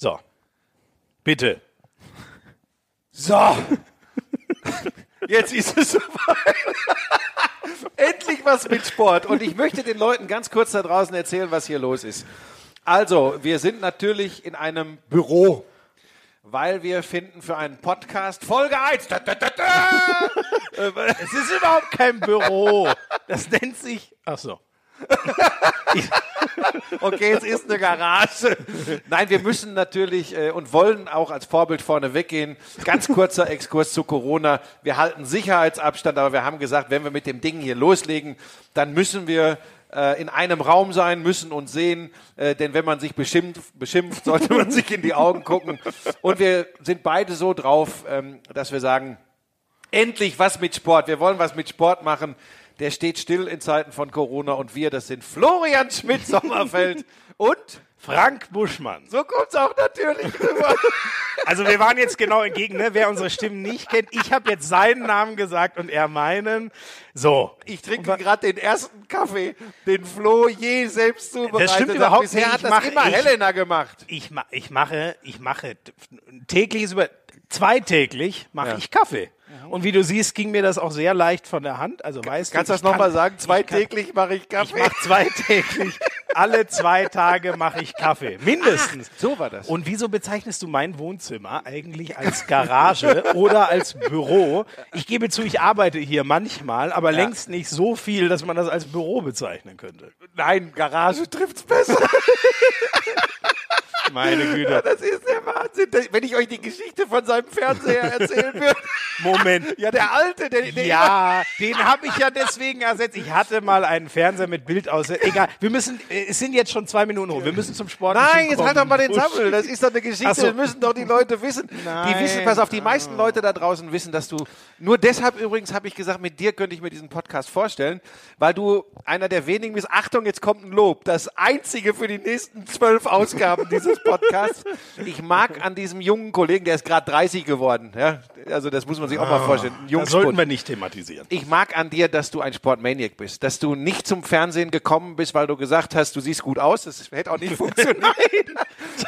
So. Bitte. So. Jetzt ist es soweit. Endlich was mit Sport. Und ich möchte den Leuten ganz kurz da draußen erzählen, was hier los ist. Also, wir sind natürlich in einem Büro, weil wir finden für einen Podcast Folge 1. Da, da, da, da. Es ist überhaupt kein Büro. Das nennt sich. Ach so. Okay, es ist eine Garage. Nein, wir müssen natürlich äh, und wollen auch als Vorbild vorne weggehen. Ganz kurzer Exkurs zu Corona. Wir halten Sicherheitsabstand, aber wir haben gesagt, wenn wir mit dem Ding hier loslegen, dann müssen wir äh, in einem Raum sein, müssen uns sehen, äh, denn wenn man sich beschimpft, beschimpft, sollte man sich in die Augen gucken. Und wir sind beide so drauf, ähm, dass wir sagen, endlich was mit Sport. Wir wollen was mit Sport machen. Der steht still in Zeiten von Corona und wir, das sind Florian Schmidt-Sommerfeld und Frank Buschmann. so kommt's auch natürlich rüber. Also wir waren jetzt genau entgegen, ne? wer unsere Stimmen nicht kennt. Ich habe jetzt seinen Namen gesagt und er meinen. So. Ich trinke gerade den ersten Kaffee, den Flo je selbst zubereitet Das stimmt überhaupt Bisher nicht. hat Ich das mache- immer ich- Helena gemacht. Ich, ich mache, ich mache tägliches über zweitäglich mache Ja. ich Kaffee. Und wie du siehst, ging mir das auch sehr leicht von der Hand. Also weißt Kannst du, das ich kann- nochmal sagen? ich Zweitäglich mache ich Ich Kaffee. mache zweitäglich. Alle zwei Tage mache ich Kaffee. Mindestens. so war das. Und wieso bezeichnest du mein Wohnzimmer eigentlich als Garage oder als Büro? Ich gebe zu, ich arbeite hier manchmal, aber längst nicht so viel, dass man das als Büro bezeichnen könnte. Nein, Garage trifft's besser. Meine Güte. Das ist der Wahnsinn. Wenn ich euch die Geschichte von seinem Fernseher erzählen würde. Moment. Ja, der alte, der, der Ja, den habe ich ja deswegen ersetzt. Ich hatte mal einen Fernseher mit Bild aus. Egal, wir müssen, äh, es sind jetzt schon zwei Minuten rum. Wir müssen zum Sport. Nein, jetzt halt doch mal den Sammel. Das ist doch eine Geschichte, so. das müssen doch die Leute wissen. Die Nein. wissen, pass auf, die meisten Leute da draußen wissen, dass du, nur deshalb übrigens habe ich gesagt, mit dir könnte ich mir diesen Podcast vorstellen, weil du einer der wenigen bist, Achtung, jetzt kommt ein Lob, das einzige für die nächsten zwölf Ausgaben dieses Podcasts. Ich mag an diesem jungen Kollegen, der ist gerade 30 geworden, ja, also das muss man sich auch mal vorstellen, ein Das sollten wir nicht thematisieren. Ich mag an dir, dass du ein Sportmaniac bist, dass du nicht zum Fernsehen gekommen bist, weil du gesagt hast, du siehst gut aus, das hätte auch nicht funktioniert.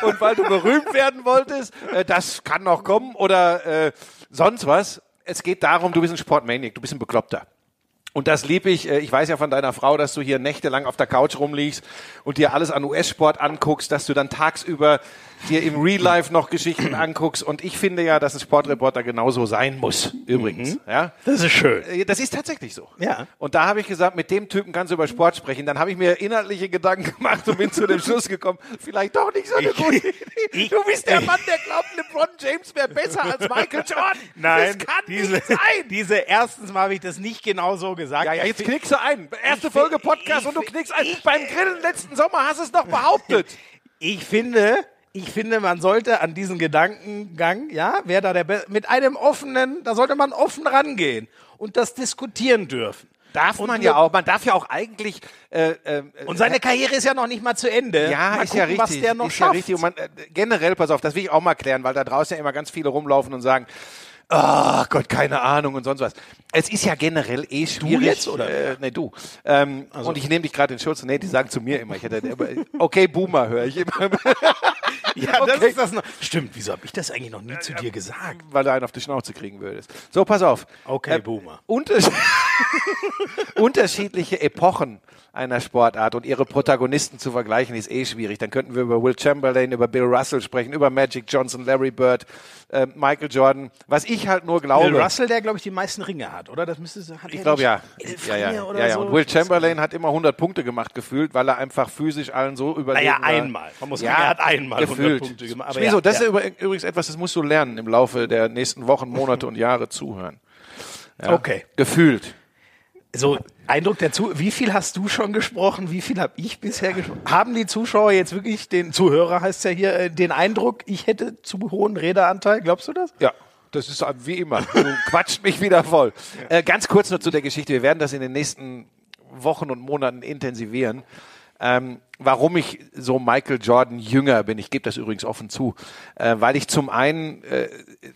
Und weil du berühmt werden wolltest, äh, das kann noch kommen oder äh, sonst was. Es geht darum, du bist ein Sportmaniac, du bist ein Bekloppter. Und das lieb ich. Äh, Ich weiß ja von deiner Frau, dass du hier nächtelang auf der Couch rumliegst und dir alles an US-Sport anguckst, dass du dann tagsüber dir im Real Life noch Geschichten anguckst. Und ich finde ja, dass ein Sportreporter genauso sein muss, übrigens. Ja? Das ist schön. Äh, Das ist tatsächlich so. Ja. Und da habe ich gesagt, mit dem Typen kannst du über Sport sprechen. Dann habe ich mir inhaltliche Gedanken gemacht und bin zu dem Schluss gekommen, vielleicht doch nicht so eine gute Idee. ich- du bist der Mann, der glaubt, LeBron James wäre besser als Michael Jordan. Nein, das kann diese, nicht sein. diese erstens mal habe ich das nicht genau so gesagt. Ja, ja, jetzt Ich knickst du ein. Erste ich Folge Podcast ich und du knickst ein. ich- Beim Grillen letzten Sommer hast du es noch behauptet. Ich finde, ich finde, man sollte an diesen Gedankengang, ja, wer da der Be mit einem offenen, da sollte man offen rangehen und das diskutieren dürfen. Darf Und man ja auch. Man darf ja auch eigentlich. Äh, äh, Und seine Karriere ist ja noch nicht mal zu Ende. Ja, mal ist ja gucken, richtig. Was der noch ist ja schafft. richtig. Und man, äh, generell, pass auf, das will ich auch mal klären, weil da draußen ja immer ganz viele rumlaufen und sagen, ach Gott, keine Ahnung und sonst was. Es ist ja generell eh schwierig. jetzt, oder Äh, nee, du. Ähm, Und ich nehme dich gerade in Schutz. Nee, die sagen zu mir immer, ich hätte, aber, okay, Boomer höre ich immer, ja, das Okay. ist das noch. Stimmt, wieso habe ich das eigentlich noch nie zu dir gesagt? weil du einen auf die Schnauze kriegen würdest. So, pass auf. Okay, Äh, Boomer. Unters unterschiedliche Epochen einer Sportart und ihre Protagonisten zu vergleichen, ist eh schwierig. Dann könnten wir über Will Chamberlain, über Bill Russell sprechen, über Magic Johnson, Larry Bird, äh, Michael Jordan. Was ich halt nur glaube. Bill Russell, der, glaube ich, die meisten Ringe hat, oder? Das müsste hat Ich glaube ja. Ja, ja, ja, ja. so? Und Will Chamberlain hat immer 100 Punkte gemacht gefühlt, weil er einfach physisch allen so überlegen Naja, einmal. Man muss sagen, er hat einmal 100 gefühlt. Punkte gemacht. Aber ja, das ist übr- übrigens etwas, das musst du lernen im Laufe der nächsten Wochen, Monate und Jahre zuhören. Okay. Gefühlt. So, Eindruck dazu, wie viel hast du schon gesprochen? Wie viel habe ich bisher gesprochen? Haben die Zuschauer jetzt wirklich, den Zuhörer heißt ja hier, äh, den Eindruck, ich hätte zu hohen Redeanteil? Glaubst du das? Ja, das ist wie immer. Du quatscht mich wieder voll. Äh, ganz kurz nur zu der Geschichte. Wir werden das in den nächsten Wochen und Monaten intensivieren. Ähm, warum ich so Michael Jordan jünger bin, ich gebe das übrigens offen zu, äh, weil ich zum einen äh,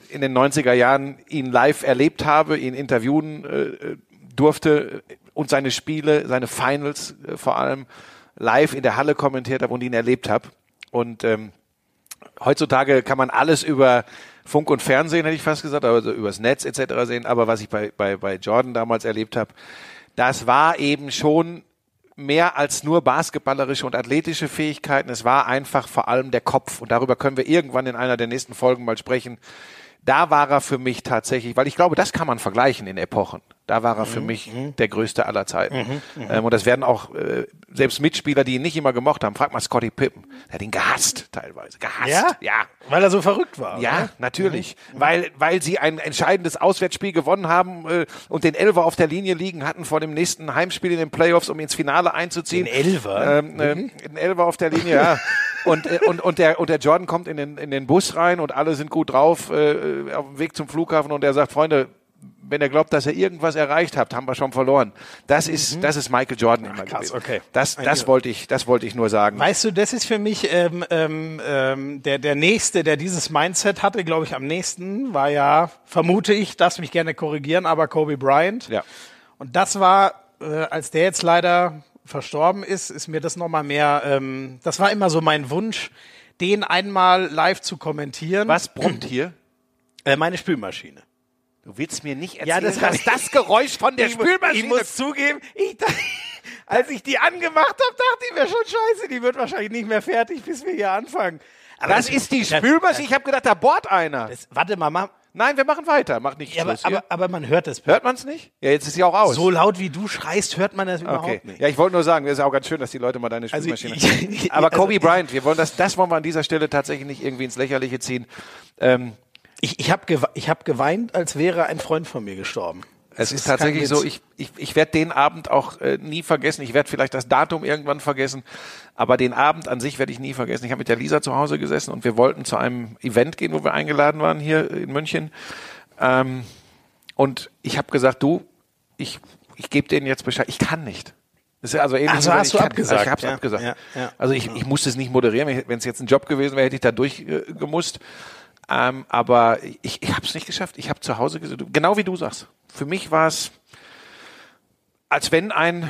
in den 90er Jahren ihn live erlebt habe, ihn interviewen äh, durfte und seine Spiele, seine Finals äh, vor allem live in der Halle kommentiert habe und ihn erlebt habe. Und ähm, heutzutage kann man alles über Funk und Fernsehen, hätte ich fast gesagt, also übers Netz etc. sehen. Aber was ich bei, bei, bei Jordan damals erlebt habe, das war eben schon mehr als nur basketballerische und athletische Fähigkeiten. Es war einfach vor allem der Kopf. Und darüber können wir irgendwann in einer der nächsten Folgen mal sprechen. Da war er für mich tatsächlich, weil ich glaube, das kann man vergleichen in Epochen. Da war er für Mhm, mich der größte aller Zeiten. ähm, und das werden auch äh, selbst Mitspieler, die ihn nicht immer gemocht haben. Frag mal Scotty Pippen. Der hat ihn gehasst teilweise. Gehasst. Ja? ja. Weil er so verrückt war. Ja, oder? natürlich. Weil, weil sie ein entscheidendes Auswärtsspiel gewonnen haben äh, und den Elfer auf der Linie liegen hatten vor dem nächsten Heimspiel in den Playoffs, um ins Finale einzuziehen. Den Elfer? Ähm, äh, den Elfer auf der Linie, ja. Und, äh, und, und, der, und der Jordan kommt in den, in den Bus rein und alle sind gut drauf äh, auf dem Weg zum Flughafen und er sagt, Freunde, wenn ihr glaubt, dass ihr irgendwas erreicht habt, haben wir schon verloren. Das ist, das ist Michael Jordan immer Mhm. krass, gewesen. okay. Das, das wollte ich, das wollte ich nur sagen. Weißt du, das ist für mich ähm, ähm, ähm, der, der Nächste, der dieses Mindset hatte, glaube ich, am nächsten, war ja, vermute ich, darfst mich gerne korrigieren, aber Kobe Bryant. Ja. Und das war, äh, als der jetzt leider verstorben ist, ist mir das nochmal mehr, ähm, das war immer so mein Wunsch, den einmal live zu kommentieren. Was brummt hier? Äh, meine Spülmaschine. Du willst mir nicht Ja, erzählen, das war- dass das Geräusch von der ich, Spülmaschine Ich muss zugeben, ich, als ich die angemacht habe, dachte ich mir schon scheiße, die wird wahrscheinlich nicht mehr fertig, bis wir hier anfangen. Aber Das ist die Spülmaschine. Ich habe gedacht, da bohrt einer. Das, warte mal, mach, Nein, wir machen weiter. Mach nicht ja, aber, Schluss aber, aber man hört es. Hört man es nicht? Ja, jetzt ist sie auch aus. So laut wie du schreist, hört man das überhaupt okay. nicht. Ja, ich wollte nur sagen, es ist auch ganz schön, dass die Leute mal deine Also Spülmaschine. ich- aber also Kobe Bryant, wir wollen das, das wollen wir an dieser Stelle tatsächlich nicht irgendwie ins Lächerliche ziehen. Ähm, Ich, ich habe gewe ich hab geweint, als wäre ein Freund von mir gestorben. es ist tatsächlich so, ich, ich, ich werde den Abend auch äh, nie vergessen. Ich werde vielleicht das Datum irgendwann vergessen, aber den Abend an sich werde ich nie vergessen. Ich habe mit der Lisa zu Hause gesessen und wir wollten zu einem Event gehen, wo wir eingeladen waren hier in München. Ähm, und ich habe gesagt, du, ich, ich gebe denen jetzt Bescheid. Ich kann nicht. Das ist also ähnlich Ach so, wie wenn hast ich du kann. abgesagt? Also ich habe es Ja, abgesagt. ja, ja. Also ich, ich musste es nicht moderieren. Wenn es jetzt ein Job gewesen wäre, hätte ich da durchgemusst. Äh. Ähm, aber ich, ich habe es nicht geschafft. Ich habe zu Hause. Genau wie du sagst. Für mich war es, als wenn ein,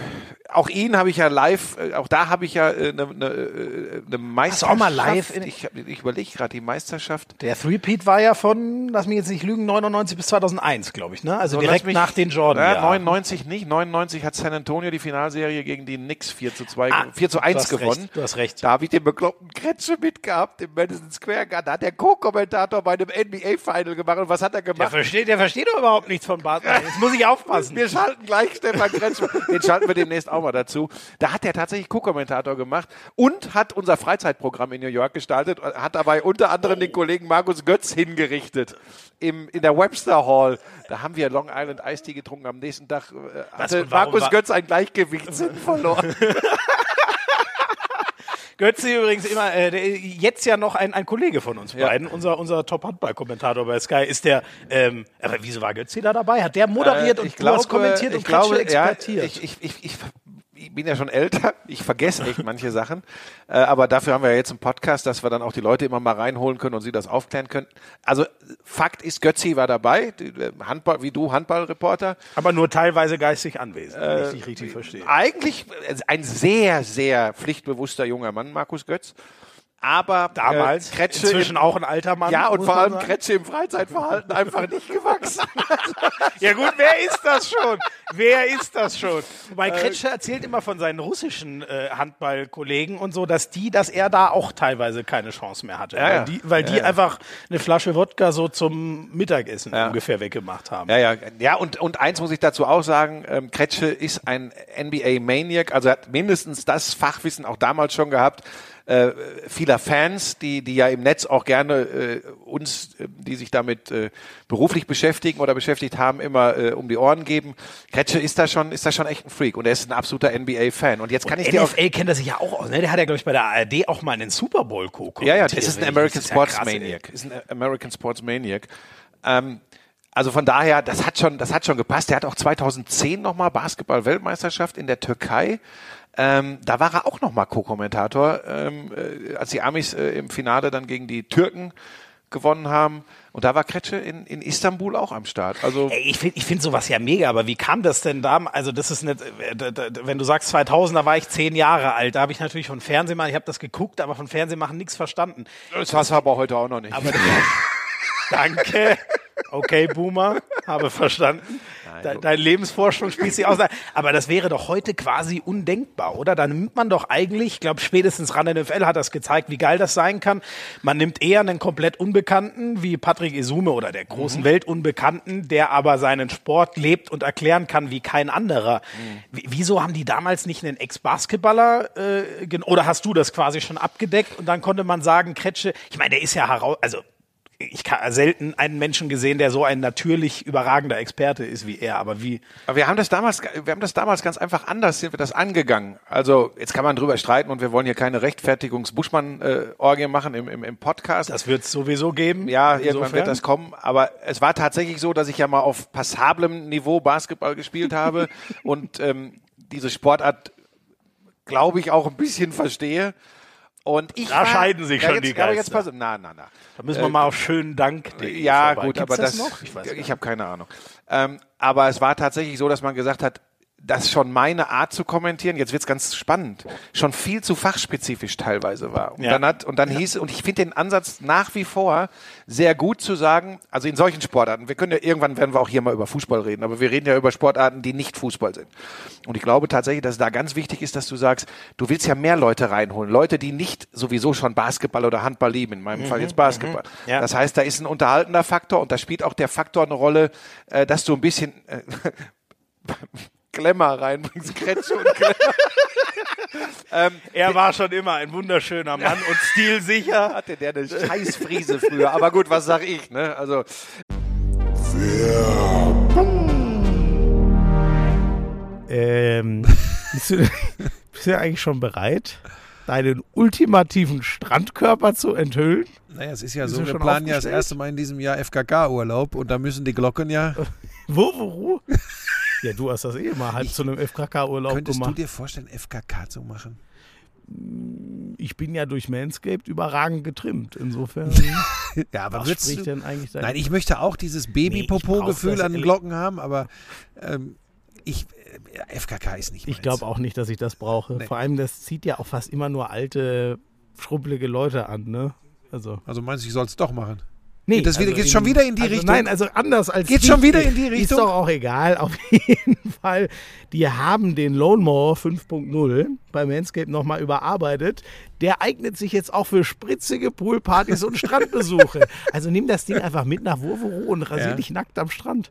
auch ihn habe ich ja live, äh, auch da habe ich ja eine äh, ne, äh, ne Meisterschaft. auch mal live ich ich überlege gerade die Meisterschaft. Der Three-Peat war ja von, lass mich jetzt nicht lügen, 99 bis 2001, glaube ich, ne? Also So, direkt mich- nach den Jordan. Ja, 99 nicht. 99 hat San Antonio die Finalserie gegen die Knicks 4 zu 2, Ah, 4 zu du 1 hast gewonnen. recht, du hast recht. Da habe ich den bekloppten Kretsche mitgehabt im Madison Square Garden. Da hat der Co-Kommentator bei einem NBA-Final gemacht. Und was hat er Der gemacht? versteht, der versteht doch überhaupt nichts von Basketball. Jetzt muss ich aufpassen. Wir schalten gleich Stefan Kretschmer. Den schalten wir demnächst auch mal dazu. Da hat er tatsächlich Co-Kommentator gemacht und hat unser Freizeitprogramm in New York gestaltet, hat dabei unter anderem den Kollegen Markus Götz hingerichtet. Im, in der Webster Hall. Da haben wir Long Island Ice Tea getrunken. Am nächsten Tag äh, hatte warum Markus Götz ein Gleichgewichtssinn verloren. Götze übrigens immer, äh, jetzt ja noch ein, ein Kollege von uns Ja. beiden, unser, unser Top-Handball-Kommentator bei Sky, ist der, ähm, aber wieso war Götze da dabei? Hat der moderiert Äh, und hast kommentiert und glaube, Kretsche ja, expertiert? ich, ich, ich, ich, ich bin ja schon älter, ich vergesse echt manche Sachen, äh, aber dafür haben wir ja jetzt einen Podcast, dass wir dann auch die Leute immer mal reinholen können und sie das aufklären können. Also Fakt ist, Götzi war dabei, äh, Handball, wie du, Handballreporter. aber nur teilweise geistig anwesend, wenn Äh, ich dich richtig verstehe. Eigentlich äh, ein sehr, sehr pflichtbewusster junger Mann, Markus Götz. Aber Damals, äh, Kretsche inzwischen im, auch ein alter Mann. ja, und vor allem sagen. Kretsche im Freizeitverhalten einfach nicht gewachsen. Ja gut, wer ist das schon? Wer ist das schon? Äh, Wobei Kretsche erzählt immer von seinen russischen äh, Handballkollegen und so, dass die, dass er da auch teilweise keine Chance mehr hatte. Ja, ja. Weil die, weil die einfach eine Flasche Wodka so zum Mittagessen ungefähr weggemacht haben. Ja, ja, ja und, und eins muss ich dazu auch sagen, ähm, Kretsche ist ein NBA-Maniac, also er hat mindestens das Fachwissen auch damals schon gehabt, äh, vieler Fans, die, die ja im Netz auch gerne äh, uns, äh, die sich damit äh, beruflich beschäftigen oder beschäftigt haben, immer äh, um die Ohren geben. Kretsche ist da schon, ist da schon echt ein Freak und er ist ein absoluter NBA-Fan. Und jetzt kann ich dir auch NFL kennt er sich ja auch aus. Ne? Der hat ja, glaube ich, bei der ARD auch mal einen Super Bowl co Ja, ja, das ist ein Das American ja Sports krass, ey. Maniac. Ist ein American Sports Maniac. Ähm, also von daher, das hat schon, das hat schon gepasst. Der hat auch 2010 nochmal Basketball-Weltmeisterschaft in der Türkei. Ähm, da war er auch nochmal Co-Kommentator, ähm, äh, als die Amis äh, im Finale dann gegen die Türken gewonnen haben. Und da war Kretsche in, in Istanbul auch am Start. Also Ey, ich finde ich find sowas ja mega, aber wie kam das denn da? Also das ist nicht, äh, wenn du sagst 2000, da war ich zehn Jahre alt, da habe ich natürlich von Fernsehen machen, ich habe das geguckt, aber von Fernsehen machen nichts verstanden. das hast du aber heute auch noch nicht. Aber danke. Okay, Boomer, habe verstanden. De dein Lebensforschung spielt sich aus. Aber das wäre doch heute quasi undenkbar, oder? Da nimmt man doch eigentlich, ich glaube, spätestens ran NFL hat das gezeigt, wie geil das sein kann. Man nimmt eher einen komplett Unbekannten wie Patrick Isume oder der großen Weltunbekannten, der aber seinen Sport lebt und erklären kann wie kein anderer. Wie- Wieso haben die damals nicht einen Ex-Basketballer äh, oder hast du das quasi schon abgedeckt und dann konnte man sagen, Kretsche, ich meine, der ist ja heraus, also ich habe selten einen Menschen gesehen, der so ein natürlich überragender Experte ist wie er, aber wie Aber wir haben das damals, wir haben das damals ganz einfach anders, sind wir das angegangen. Also jetzt kann man drüber streiten und wir wollen hier keine Rechtfertigungs-Buschmann-Orgie machen im, im, im Podcast. das wird es sowieso geben. ja, irgendwann Insofern. wird das kommen. Aber es war tatsächlich so, dass ich ja mal auf passablem Niveau Basketball gespielt habe und ähm, diese Sportart, glaube ich, auch ein bisschen verstehe. Und ich Da war, scheiden sich ja, schon jetzt, die Aber jetzt Geister. pass, na, na, na. Da müssen wir mal auf schönen Dank. Ja, gut, Gibt's aber das, noch? Ich, ich habe keine Ahnung. Ähm, aber es war tatsächlich so, dass man gesagt hat, dass schon meine Art zu kommentieren, jetzt wird's ganz spannend, schon viel zu fachspezifisch teilweise war. Und Ja. dann hat, und dann hieß, und ich finde den Ansatz nach wie vor sehr gut zu sagen, also in solchen Sportarten, wir können ja irgendwann werden wir auch hier mal über Fußball reden, aber wir reden ja über Sportarten, die nicht Fußball sind. Und ich glaube tatsächlich, dass es da ganz wichtig ist, dass du sagst, du willst ja mehr Leute reinholen, Leute, die nicht sowieso schon Basketball oder Handball lieben, in meinem Fall jetzt Basketball. Ja. Das heißt, da ist ein unterhaltender Faktor und da spielt auch der Faktor eine Rolle, äh, dass du ein bisschen äh, Glamour reinbringst, Kretsche und Glamour. Er war schon immer ein wunderschöner Mann und stilsicher. Hatte der eine Scheißfriese früher. Aber gut, was sag ich, ne? Also, Ähm, bist, du, bist du eigentlich schon bereit, deinen ultimativen Strandkörper zu enthüllen? Naja, es ist ja so, wir schon planen ja das erste Mal in diesem Jahr FKK-Urlaub und da müssen die Glocken ja. Wo, wo? Ja, du hast das eh mal halb zu einem FKK-Urlaub Könntest du gemacht. dir vorstellen, FKK zu machen? Ich bin ja durch Manscaped überragend getrimmt. Insofern, Ja, aber was spricht du, denn eigentlich dagegen? Nein, ich möchte auch dieses Nee, Baby-Popo-Gefühl brauch an den das Glocken haben, aber ähm, ich, äh, FKK ist nicht Ich glaube auch nicht, dass ich das brauche. Nee. Vor allem, das zieht ja auch fast immer nur alte, schrumpelige Leute an, ne? Also. Also meinst du, ich soll es doch machen? Nee, Geht das wieder- geht's schon wieder in die also Richtung? Nein, also anders als. Geht's ich. schon wieder in die Richtung? Ist doch auch egal. Auf jeden Fall. Die haben den Lone Mower 5.0 bei Manscaped nochmal überarbeitet. Der eignet sich jetzt auch für spritzige Poolpartys und Strandbesuche. Also nimm das Ding einfach mit nach Wurvero und rasier Ja. dich nackt am Strand.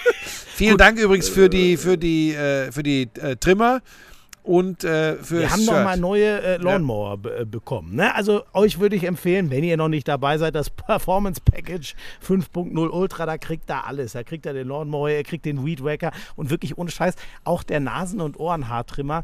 Vielen Dank übrigens für die, für die, äh, für die äh, Trimmer und äh, für Wir haben noch Shirt. mal neue äh, Lawnmower be äh, bekommen. Ne? Also euch würde ich empfehlen, wenn ihr noch nicht dabei seid, das Performance Package 5.0 Ultra, da kriegt ihr alles. Da kriegt ihr den Lawnmower, ihr kriegt den Weed Wacker und wirklich ohne Scheiß auch der Nasen- und Ohrenhaartrimmer.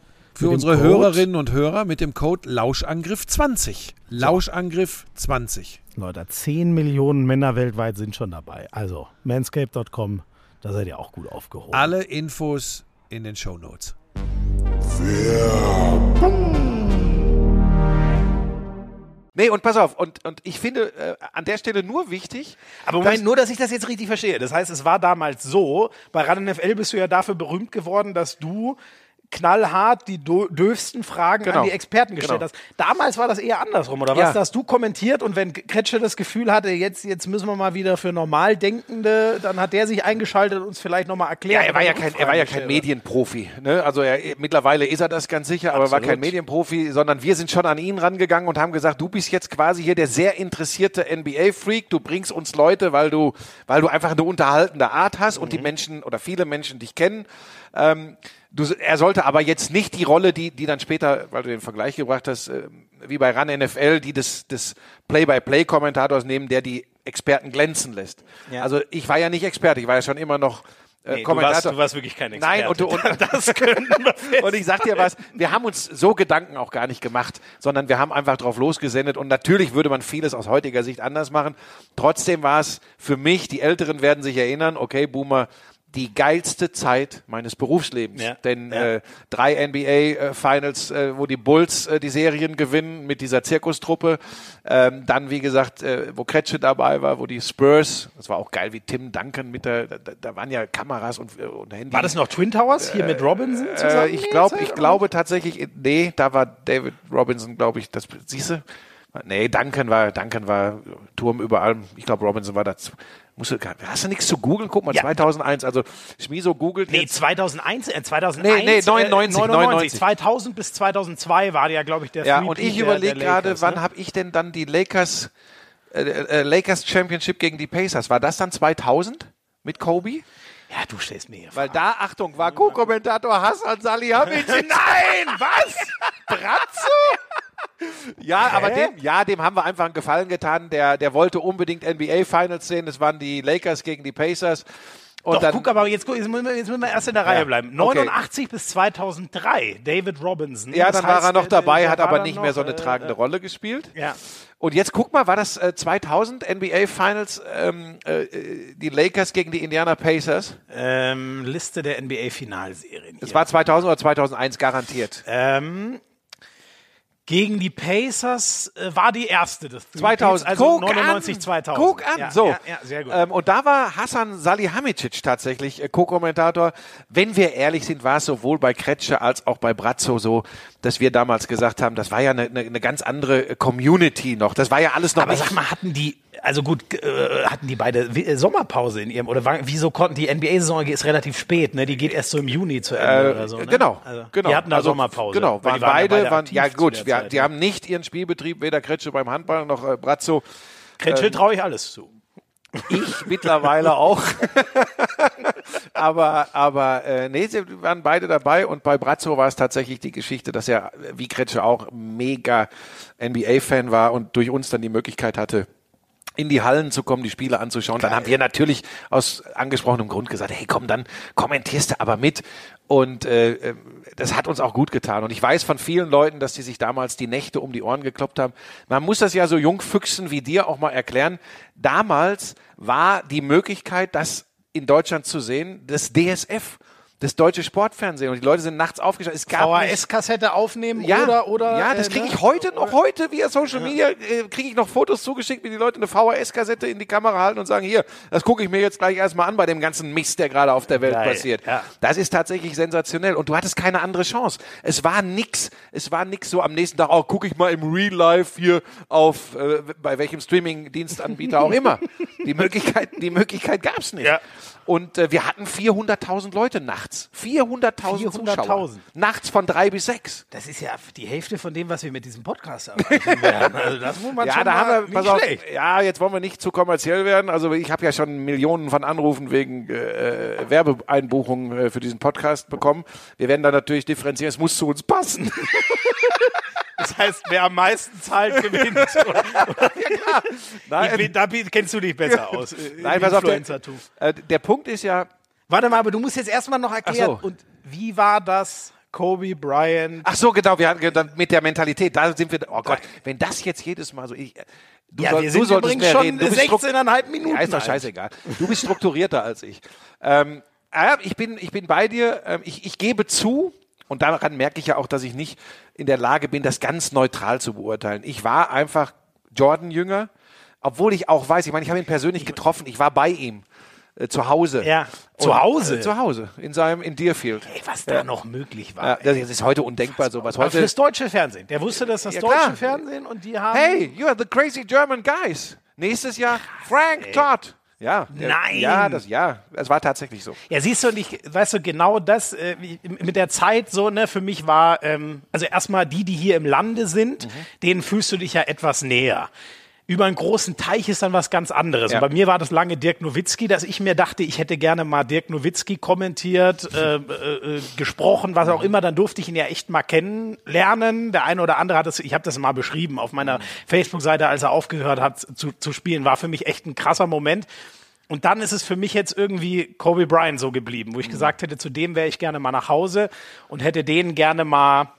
Für unsere Code- Hörerinnen und Hörer mit dem Code Lauschangriff20. Lauschangriff20. Leute, 10 Millionen Männer weltweit sind schon dabei. Also, manscape.com, da seid ihr auch gut aufgehoben. Alle Infos in den Show Notes. nee, und pass auf, und, und ich finde äh, an der Stelle nur wichtig, Aber Moment, nur, dass ich das jetzt richtig verstehe. Das heißt, es war damals so, bei Run NFL bist du ja dafür berühmt geworden, dass du knallhart die döfsten Fragen Genau. an die Experten gestellt Genau. hast. Damals war das eher andersrum, oder was? Ja. Da hast du kommentiert und wenn Kretsche das Gefühl hatte, jetzt, jetzt müssen wir mal wieder für Normaldenkende, dann hat der sich eingeschaltet und uns vielleicht nochmal Ja, erklärt. er war ja kein, er war ja kein Medienprofi. Ne? Also er, mittlerweile ist er das ganz sicher, aber er war kein Medienprofi, sondern wir sind schon an ihn rangegangen und haben gesagt, du bist jetzt quasi hier der sehr interessierte NBA-Freak. Du bringst uns Leute, weil du, weil du einfach eine unterhaltende Art hast und die Mhm. Menschen oder viele Menschen dich kennen. Ähm, du, er sollte aber jetzt nicht die Rolle, die, die dann später, weil du den Vergleich gebracht hast, äh, wie bei RAN NFL, die des, des Play-by-Play-Kommentators nehmen, der die Experten glänzen lässt. Ja. Also ich war ja nicht Experte, ich war ja schon immer noch äh, Nee, du, Kommentator. warst, du warst wirklich kein Experte. Nein, und, du- und, das können wir und ich sag dir was, wir haben uns so Gedanken auch gar nicht gemacht, sondern wir haben einfach drauf losgesendet und natürlich würde man vieles aus heutiger Sicht anders machen. Trotzdem war es für mich, die Älteren werden sich erinnern, okay, Boomer, die geilste Zeit meines Berufslebens. Ja, Denn ja. Äh, drei NBA-Finals, äh, wo die Bulls äh, die Serien gewinnen mit dieser Zirkustruppe. Ähm, dann, wie gesagt, äh, wo Kretsche dabei war, wo die Spurs, das war auch geil, wie Tim Duncan mit der, da, da waren ja Kameras und, äh, und Handy. War das noch Twin Towers hier mit Robinson Äh, zusammen? ich die glaube, ich glaube tatsächlich, nee, da war David Robinson, glaube ich, das, siehst du? Nee, Duncan war, Duncan war Turm über allem. Ich glaube, Robinson war das. Musst du, hast du nichts zu googeln? Guck mal, Ja. 2001. Also, Schmiso googelt Nee, jetzt. 2001, äh, 2001, Nee, nee, 99, äh, 99. 2000 bis 2002 war ja, glaube ich, der Ja, Three-Peat und ich der- überlege der gerade, Lakers, wann ne? habe ich denn dann die Lakers, äh, äh, Lakers Championship gegen die Pacers? War das dann 2000 mit Kobe? Ja, du stehst mir hier Weil da, Achtung, war Co-Kommentator Hassan Salihamidzic. Nein, was? Bratzo? Ja, aber Hä? dem, ja, dem haben wir einfach einen Gefallen getan. Der, der wollte unbedingt NBA Finals sehen. Das waren die Lakers gegen die Pacers. Und Doch, dann, guck, aber jetzt, jetzt, müssen wir, jetzt müssen wir erst in der Reihe Ja, bleiben. okay. 89 bis 2003, David Robinson. ja, Das dann war heißt, er noch äh, dabei, hat war aber nicht noch, mehr so eine äh, tragende äh, Rolle gespielt. Ja. Und jetzt guck mal, war das äh, 2000 NBA Finals, ähm, äh, äh, die Lakers gegen die Indiana Pacers? Ähm, Liste der NBA-Finalserien. Es war 2000 oder 2001 garantiert. Ähm, gegen die Pacers äh, war die erste des Three 2000. Peats, also Guck 99, an. 2000. Guck an. Ja, so. Ja, ja, sehr gut. Ähm, und da war Hassan Salihamidzic tatsächlich äh, Co-Kommentator. Wenn wir ehrlich sind, war es sowohl bei Kretsche als auch bei Brazzo so, dass wir damals gesagt haben, das war ja eine, eine, eine ganz andere äh, Community noch. Das war ja alles noch aber sag mal, hatten die, also gut, äh, hatten die beide äh, Sommerpause in ihrem, oder war, wieso konnten die NBA-Saison ist relativ spät, ne? Die geht erst so im Juni zu Ende Äh, oder so. Ne? Genau, Also, genau. Die hatten da Also, Sommerpause. Genau, weil waren die ja beide, waren, ja gut, wir, die haben nicht ihren Spielbetrieb, weder Kretsche beim Handball noch äh, Brazzo. Kretsche ähm, traue ich alles zu. Ich mittlerweile auch. aber aber äh, nee, sie waren beide dabei und bei Brazzo war es tatsächlich die Geschichte, dass er, wie Kretsche auch, mega NBA-Fan war und durch uns dann die Möglichkeit hatte, in die Hallen zu kommen, die Spiele anzuschauen. Dann haben wir natürlich aus angesprochenem Grund gesagt, hey komm, dann kommentierst du aber mit. Und äh, äh, das hat uns auch gut getan. Und ich weiß von vielen Leuten, dass die sich damals die Nächte um die Ohren gekloppt haben. Man muss das ja so Jungfüchsen wie dir auch mal erklären. Damals war die Möglichkeit, das in Deutschland zu sehen, das DSF, das deutsche Sportfernsehen. Und die Leute sind nachts aufgestanden. Es gab VHS-Kassette aufnehmen ja, oder, oder. ja, das äh, kriege ne? ich heute noch, heute via Social Media, äh, kriege ich noch Fotos zugeschickt, wie die Leute eine VHS-Kassette in die Kamera halten und sagen, hier, das gucke ich mir jetzt gleich erstmal an bei dem ganzen Mist, der gerade auf der Welt Geil, passiert. ja. Das ist tatsächlich sensationell und du hattest keine andere Chance. Es war nix, es war nix so am nächsten Tag, oh, gucke ich mal im Real Life hier auf, äh, bei welchem Streaming-Dienstanbieter auch immer. Die Möglichkeit, die Möglichkeit gab's nicht. Ja. Und äh, wir hatten 400.000 Leute nachts. 400.000 Zuschauer. 400.000. Nachts von drei bis sechs. Das ist ja die Hälfte von dem, was wir mit diesem Podcast werden. Also das muss man Ja, schon da haben wir, pass auf, ja, jetzt wollen wir nicht zu kommerziell werden. Also ich habe ja schon Millionen von Anrufen wegen äh, Werbeeinbuchungen äh, für diesen Podcast bekommen. Wir werden da natürlich differenzieren. Es muss zu uns passen. Das heißt, wer am meisten zahlt, gewinnt. Nein, Ich- da kennst du dich besser aus. äh, Nein, im pass auf, der, äh, der Punkt ist ja, Warte mal, aber du musst jetzt erstmal noch erklären. So. Und wie war das? Kobe Bryant. ach so, genau, wir hatten dann mit der Mentalität, da sind wir, oh Gott, wenn das jetzt jedes Mal so, ich, du, ja, soll, wir du sind solltest übrigens mehr schon reden. Du bist strukt- 16,5 Minuten. Ja, ist doch scheißegal. Du bist strukturierter als ich. Ähm, ja, ich, bin, ich bin bei dir. Ähm, ich, ich gebe zu, und daran merke ich ja auch, dass ich nicht in der Lage bin, das ganz neutral zu beurteilen. Ich war einfach Jordan-Jünger, obwohl ich auch weiß, ich meine, ich habe ihn persönlich getroffen, ich war bei ihm. äh, zu Hause. Ja. Zu Hause? Äh, zu Hause, in seinem, in Deerfield. Ey, was da noch möglich war. Ja, das ist heute undenkbar sowas. Aber Heute, fürs deutsche Fernsehen. Der wusste das, das Ja, deutsche klar. Fernsehen und die haben. hey, you are the crazy German guys. Nächstes Jahr Frank Todd. Ja. der- Nein. Ja, das, ja, es war tatsächlich so. Ja, siehst du, und ich, weißt du, genau das, äh, mit der Zeit so, ne, für mich war, ähm, also erstmal die, die hier im Lande sind, Mhm. denen fühlst du dich ja etwas näher. Über einen großen Teich ist dann was ganz anderes. Ja. Und bei mir war das lange Dirk Nowitzki, dass ich mir dachte, ich hätte gerne mal Dirk Nowitzki kommentiert, äh, äh, äh, gesprochen, was Mhm. auch immer. Dann durfte ich ihn ja echt mal kennenlernen. Der eine oder andere hat es, ich habe das mal beschrieben auf meiner Mhm. Facebook-Seite, als er aufgehört hat zu, zu spielen, war für mich echt ein krasser Moment. Und dann ist es für mich jetzt irgendwie Kobe Bryant so geblieben, wo ich gesagt hätte, zu dem wäre ich gerne mal nach Hause und hätte den gerne mal,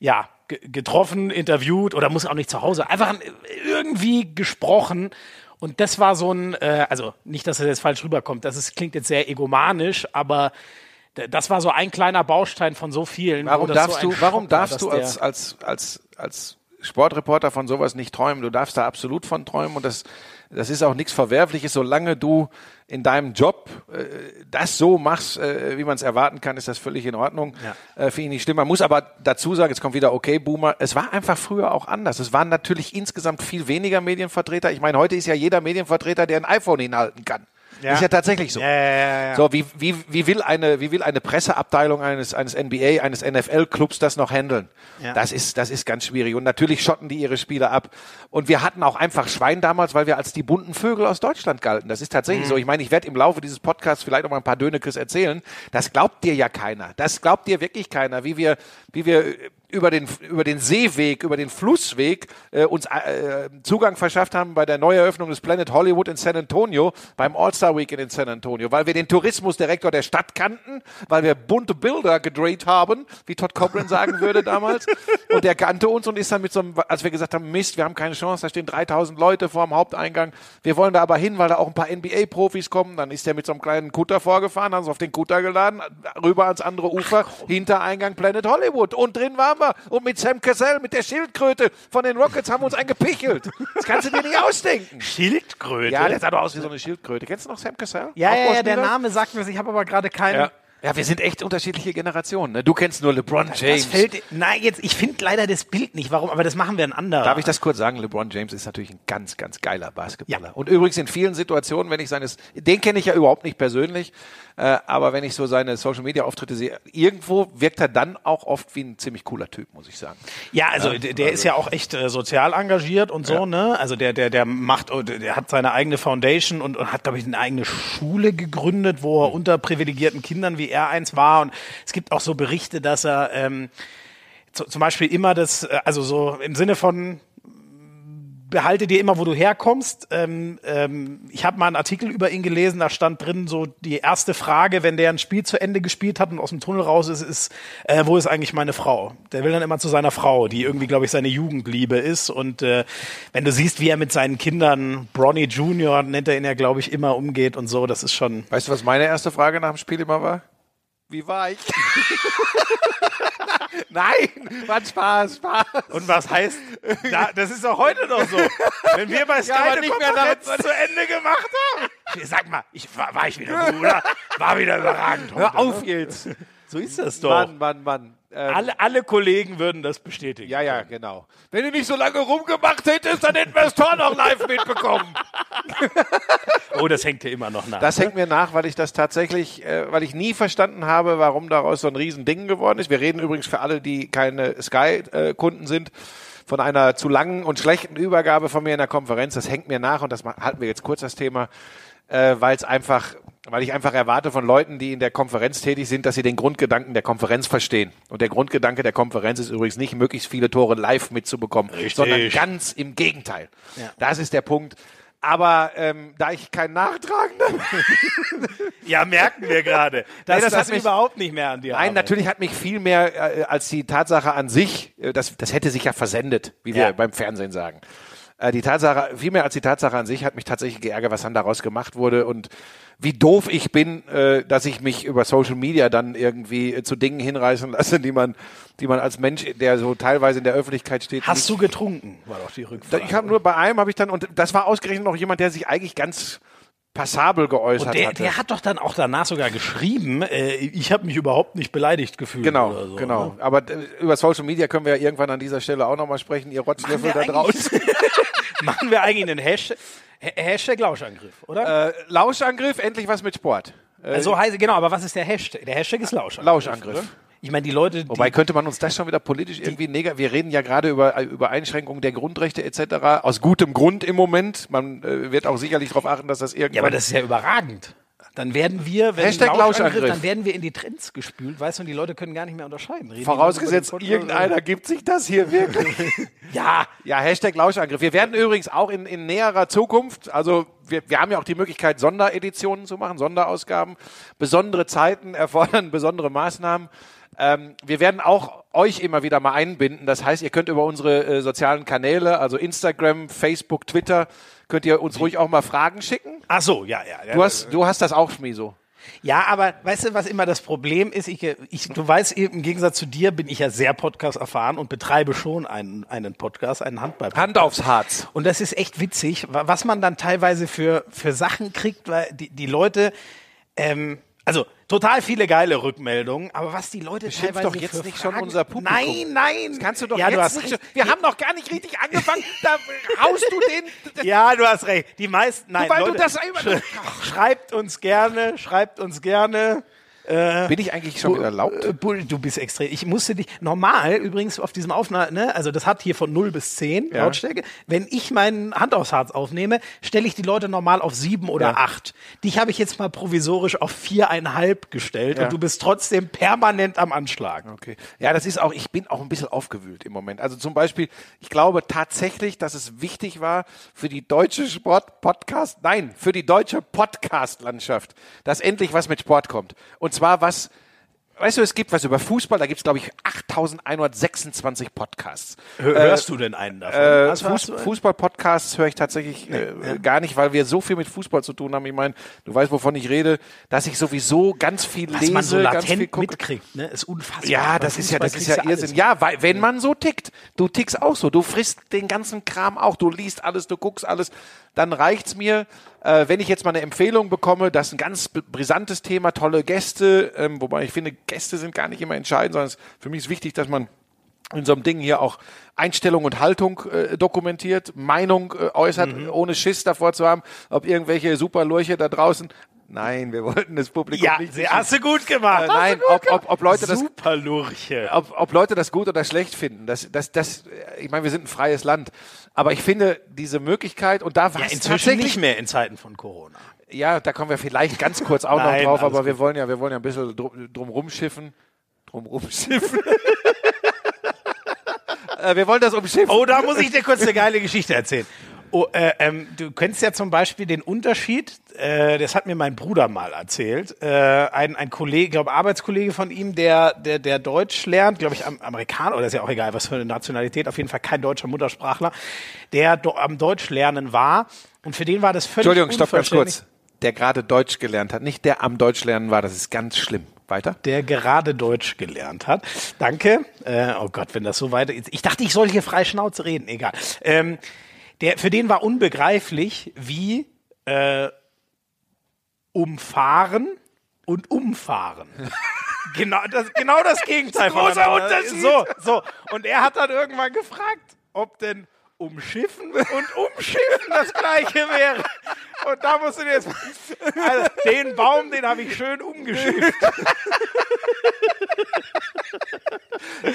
ja, getroffen, interviewt oder muss auch nicht zu Hause, einfach irgendwie gesprochen. Und das war so ein, äh, also nicht, dass das jetzt falsch rüberkommt, das ist, klingt jetzt sehr egomanisch, aber das war so ein kleiner Baustein von so vielen. Warum darfst so du, warum Schock war, darfst dass du als, als, als, als Sportreporter von sowas nicht träumen? Du darfst da absolut von träumen und das, das ist auch nichts Verwerfliches, solange du in deinem Job äh, das so machst, äh, wie man es erwarten kann, ist das völlig in Ordnung. Äh, Finde ich nicht schlimm. Man muss aber dazu sagen, jetzt kommt wieder okay, Boomer. Es war einfach früher auch anders. Es waren natürlich insgesamt viel weniger Medienvertreter. Ich meine, heute ist ja jeder Medienvertreter, der ein iPhone hinhalten kann. Ja. Ist ja tatsächlich so. Ja, ja. So, wie, wie, wie, will eine, wie will eine Presseabteilung eines, eines NBA, eines NFL-Clubs das noch handeln? Ja. Das, ist, das ist ganz schwierig. Und natürlich schotten die ihre Spieler ab. Und wir hatten auch einfach Schwein damals, weil wir als die bunten Vögel aus Deutschland galten. Das ist tatsächlich Mhm. so. Ich meine, ich werde im Laufe dieses Podcasts vielleicht noch mal ein paar Dönekes erzählen. Das glaubt dir ja keiner. Das glaubt dir wirklich keiner, wie wir, wie wir über den, über den Seeweg, über den Flussweg äh, uns äh, Zugang verschafft haben bei der Neueröffnung des Planet Hollywood in San Antonio, beim All-Star Weekend in San Antonio, weil wir den Tourismusdirektor der Stadt kannten, weil wir bunte Bilder gedreht haben, wie Todd Copeland sagen würde damals. Und der kannte uns und ist dann mit so einem, als wir gesagt haben, Mist, wir haben keine Chance, da stehen 3000 Leute vor dem Haupteingang. Wir wollen da aber hin, weil da auch ein paar NBA-Profis kommen. Dann ist er mit so einem kleinen Kutter vorgefahren, haben uns auf den Kutter geladen, rüber ans andere Ufer, Hintereingang Planet Hollywood. Und drin waren wir. Und mit Sam Cassell, mit der Schildkröte von den Rockets, haben wir uns eingepichelt. Das kannst du dir nicht ausdenken. Schildkröte. Ja, der sah doch aus wie so eine Schildkröte. Kennst du noch Sam Cassell? ja, ja, ja, der? Name sagt mir was, ich habe aber gerade keinen. Ja. ja, wir sind echt unterschiedliche Generationen. Ne? Du kennst nur LeBron James. Das fällt, nein, jetzt, ich finde leider das Bild nicht. Warum? Aber das machen wir ein anderer. Darf ich das kurz sagen? LeBron James ist natürlich ein ganz, ganz geiler Basketballer. Ja. Und übrigens in vielen Situationen, wenn ich seines, den kenne ich ja überhaupt nicht persönlich, äh, aber wenn ich so seine Social Media Auftritte sehe, irgendwo wirkt er dann auch oft wie ein ziemlich cooler Typ, muss ich sagen. Ja, also der, der ist ja auch echt äh, sozial engagiert und so, ne? Also der, der, der macht, oh, der hat seine eigene Foundation und, und hat, glaube ich, eine eigene Schule gegründet, wo er unterprivilegierten Kindern wie er eins war. Und es gibt auch so Berichte, dass er ähm, zu, zum Beispiel immer das, äh, also so im Sinne von behalte dir immer, wo du herkommst. Ähm, ähm, ich habe mal einen Artikel über ihn gelesen, da stand drin so die erste Frage, wenn der ein Spiel zu Ende gespielt hat und aus dem Tunnel raus ist, ist, äh, wo ist eigentlich meine Frau? Der will dann immer zu seiner Frau, die irgendwie, glaube ich, seine Jugendliebe ist. Und äh, wenn du siehst, wie er mit seinen Kindern, Bronny Junior nennt er ihn ja, glaube ich, immer umgeht und so, das ist schon. Weißt du, was meine erste Frage nach dem Spiel immer war? Wie war ich? Nein, war Spaß, Spaß. Und was heißt, da, das ist auch heute noch so. Wenn wir bei Sky aber eine nicht mehr nach- zu Ende gemacht haben. Sag mal, ich, war, war ich wieder gut, oder? War wieder überragend heute. Hör auf jetzt. So ist das doch. Mann, Mann, Mann. Ähm, Alle, alle Kollegen würden das bestätigen. ja, ja, genau. Wenn du nicht so lange rumgemacht hättest, dann hätten wir das Tor noch live mitbekommen. Oh, das hängt dir immer noch nach. Das hängt mir nach, weil ich das tatsächlich, äh, weil ich nie verstanden habe, warum daraus so ein Riesending geworden ist. Wir reden übrigens für alle, die keine Sky-Kunden sind, von einer zu langen und schlechten Übergabe von mir in der Konferenz. Das hängt mir nach und das halten wir jetzt kurz das Thema, äh, weil es einfach, weil ich einfach erwarte von Leuten, die in der Konferenz tätig sind, dass sie den Grundgedanken der Konferenz verstehen. Und der Grundgedanke der Konferenz ist übrigens nicht, möglichst viele Tore live mitzubekommen, Richtig. sondern ganz im Gegenteil. Ja. Das ist der Punkt. Aber ähm, da ich kein Nachtragender ja, merken wir gerade. Dass Nee, das das, hat mich- überhaupt nicht mehr an dir Nein, arbeitet. natürlich hat mich viel mehr äh, als die Tatsache an sich, äh, das, das hätte sich ja versendet, wie wir Ja. beim Fernsehen sagen. Äh, die Tatsache, viel mehr als die Tatsache an sich hat mich tatsächlich geärgert, was dann daraus gemacht wurde und wie doof ich bin, äh, dass ich mich über Social Media dann irgendwie äh, zu Dingen hinreißen lasse, die man, die man als Mensch, der so teilweise in der Öffentlichkeit steht, nicht Hast du getrunken? War doch die Rückfrage. ich habe nur bei einem habe ich dann und das war ausgerechnet noch jemand, der sich eigentlich ganz passabel geäußert Und der, hatte. der hat doch dann auch danach sogar geschrieben, äh, ich habe mich überhaupt nicht beleidigt gefühlt. Genau, so, genau. Ne? Aber äh, über Social Media können wir ja irgendwann an dieser Stelle auch nochmal sprechen, ihr Rotzlöffel da draußen. Machen wir eigentlich einen Hashtag, Ha- Hashtag Lauschangriff, oder? Äh, Lauschangriff, endlich was mit Sport. Äh, so heißt genau, aber was ist der Hashtag? Der Hashtag ist Lauschangriff. Lauschangriff. Ich meine, die Leute, die, Wobei könnte man uns das schon wieder politisch irgendwie negativ. Wir reden ja gerade über, äh, über Einschränkungen der Grundrechte etc. Aus gutem Grund im Moment. Man äh, wird auch sicherlich darauf achten, dass das irgendwann. ja, aber das ist ja überragend. Dann werden wir, wenn Hashtag Lauschangriff, dann werden wir in die Trends gespült, weißt du, und die Leute können gar nicht mehr unterscheiden. Reden vorausgesetzt, irgendeiner gibt sich das hier wirklich. Ja, Ja, Hashtag Lauschangriff. Wir werden übrigens auch in, in näherer Zukunft, also wir, wir haben ja auch die Möglichkeit, Sondereditionen zu machen, Sonderausgaben. Besondere Zeiten erfordern besondere Maßnahmen. Ähm, wir werden auch euch immer wieder mal einbinden. Das heißt, ihr könnt über unsere äh, sozialen Kanäle, also Instagram, Facebook, Twitter, könnt ihr uns ruhig auch mal Fragen schicken. ach so, ja, ja. ja. Du hast, du hast das auch, Schmiso. Ja, aber weißt du, was immer das Problem ist? Ich, ich, du weißt, im Gegensatz zu dir bin ich ja sehr Podcast erfahren und betreibe schon einen, einen Podcast, einen handball Hand aufs Harz. Und das ist echt witzig, wa- was man dann teilweise für, für Sachen kriegt, weil die, die Leute, ähm, also total viele geile Rückmeldungen, aber was die Leute Beschimpf teilweise doch jetzt für nicht schon Fragen, unser Publikum. Nein, nein. Das kannst du doch ja, du jetzt hast nicht recht. schon. Wir haben noch gar nicht richtig angefangen. Da haust du den. Ja, du hast recht. Die meisten, nein, Weil du Leute, das immer- schreibt uns gerne, schreibt uns gerne. Bin ich eigentlich schon wieder laut? Äh, du bist extrem. Ich musste dich normal übrigens auf diesem Aufnahme, ne, also das hat hier von 0 bis 10 Ja. Lautstärke. Wenn ich meinen Hand aufs Harz aufnehme, stelle ich die Leute normal auf 7 oder Ja. 8. Dich habe ich jetzt mal provisorisch auf 4,5 gestellt Ja. und du bist trotzdem permanent am Anschlag. Okay. Ja, das ist auch, ich bin auch ein bisschen aufgewühlt im Moment. Also zum Beispiel, ich glaube tatsächlich, dass es wichtig war für die deutsche Sport-Podcast, nein, für die deutsche Podcast-Landschaft, dass endlich was mit Sport kommt. Und zwar was, weißt du, es gibt was über Fußball, da gibt es, glaube ich, 8126 Podcasts. Hör, hörst du denn einen davon? Äh, Fuß, einen? Fußball-Podcasts höre ich tatsächlich äh, gar nicht, weil wir so viel mit Fußball zu tun haben. Ich meine, du weißt, wovon ich rede, dass ich sowieso ganz viel was lese, man so ganz viel latent gucke. mitkriegt, ne? Ist unfassbar. Ja, das ist ja, das ist ja Irrsinn. Ja, weil, wenn man so tickt, du tickst auch so, du frisst den ganzen Kram auch, du liest alles, du guckst alles, dann reicht's mir, äh, wenn ich jetzt mal eine Empfehlung bekomme, das ist ein ganz brisantes Thema, tolle Gäste, ähm, wobei ich finde, Gäste sind gar nicht immer entscheidend, sondern es, für mich ist wichtig, dass man in so einem Ding hier auch Einstellung und Haltung äh, dokumentiert, Meinung äh, äußert, Mhm. ohne Schiss davor zu haben, ob irgendwelche Superlurche da draußen. Nein, wir wollten das Publikum Ja, nicht. sehr, hast du gut gemacht. Äh, nein, ob, ob, ob Leute das Super Lurche. ob, ob Leute das gut oder schlecht finden, das, das, das, ich meine, wir sind ein freies Land, aber ich finde diese Möglichkeit und da war Ja, es tatsächlich, nicht mehr in Zeiten von Corona. ja, da kommen wir vielleicht ganz kurz auch Nein, noch drauf, aber wir wollen ja, wir wollen ja ein bisschen drum, drum rumschiffen, drum rumschiffen. Äh, wir wollen das umschiffen. Oh, da muss ich dir kurz eine geile Geschichte erzählen. Oh, äh, ähm, du kennst ja zum Beispiel den Unterschied, äh, das hat mir mein Bruder mal erzählt, äh, ein, ein Kollege, glaube Arbeitskollege von ihm, der, der, der Deutsch lernt, glaube ich, am Amerikaner, oder ist ja auch egal, was für eine Nationalität, auf jeden Fall kein deutscher Muttersprachler, der do, am Deutsch lernen war und für den war das völlig Entschuldigung, stopp ganz kurz. Der gerade Deutsch gelernt hat, nicht der am Deutsch lernen war, das ist ganz schlimm. Weiter? der gerade Deutsch gelernt hat. Danke. Äh, oh Gott, wenn das so weiter ist. Ich dachte, ich soll hier frei Schnauze reden. Egal. Ähm, der, für den war unbegreiflich, wie äh, umfahren und umfahren. genau, das, genau das Gegenteil Großer voneinander. Unterschied. So, so. Und er hat dann irgendwann gefragt, ob denn umschiffen und umschiffen das gleiche wäre. Und da musst du dir jetzt also den Baum, den habe ich schön umgeschifft.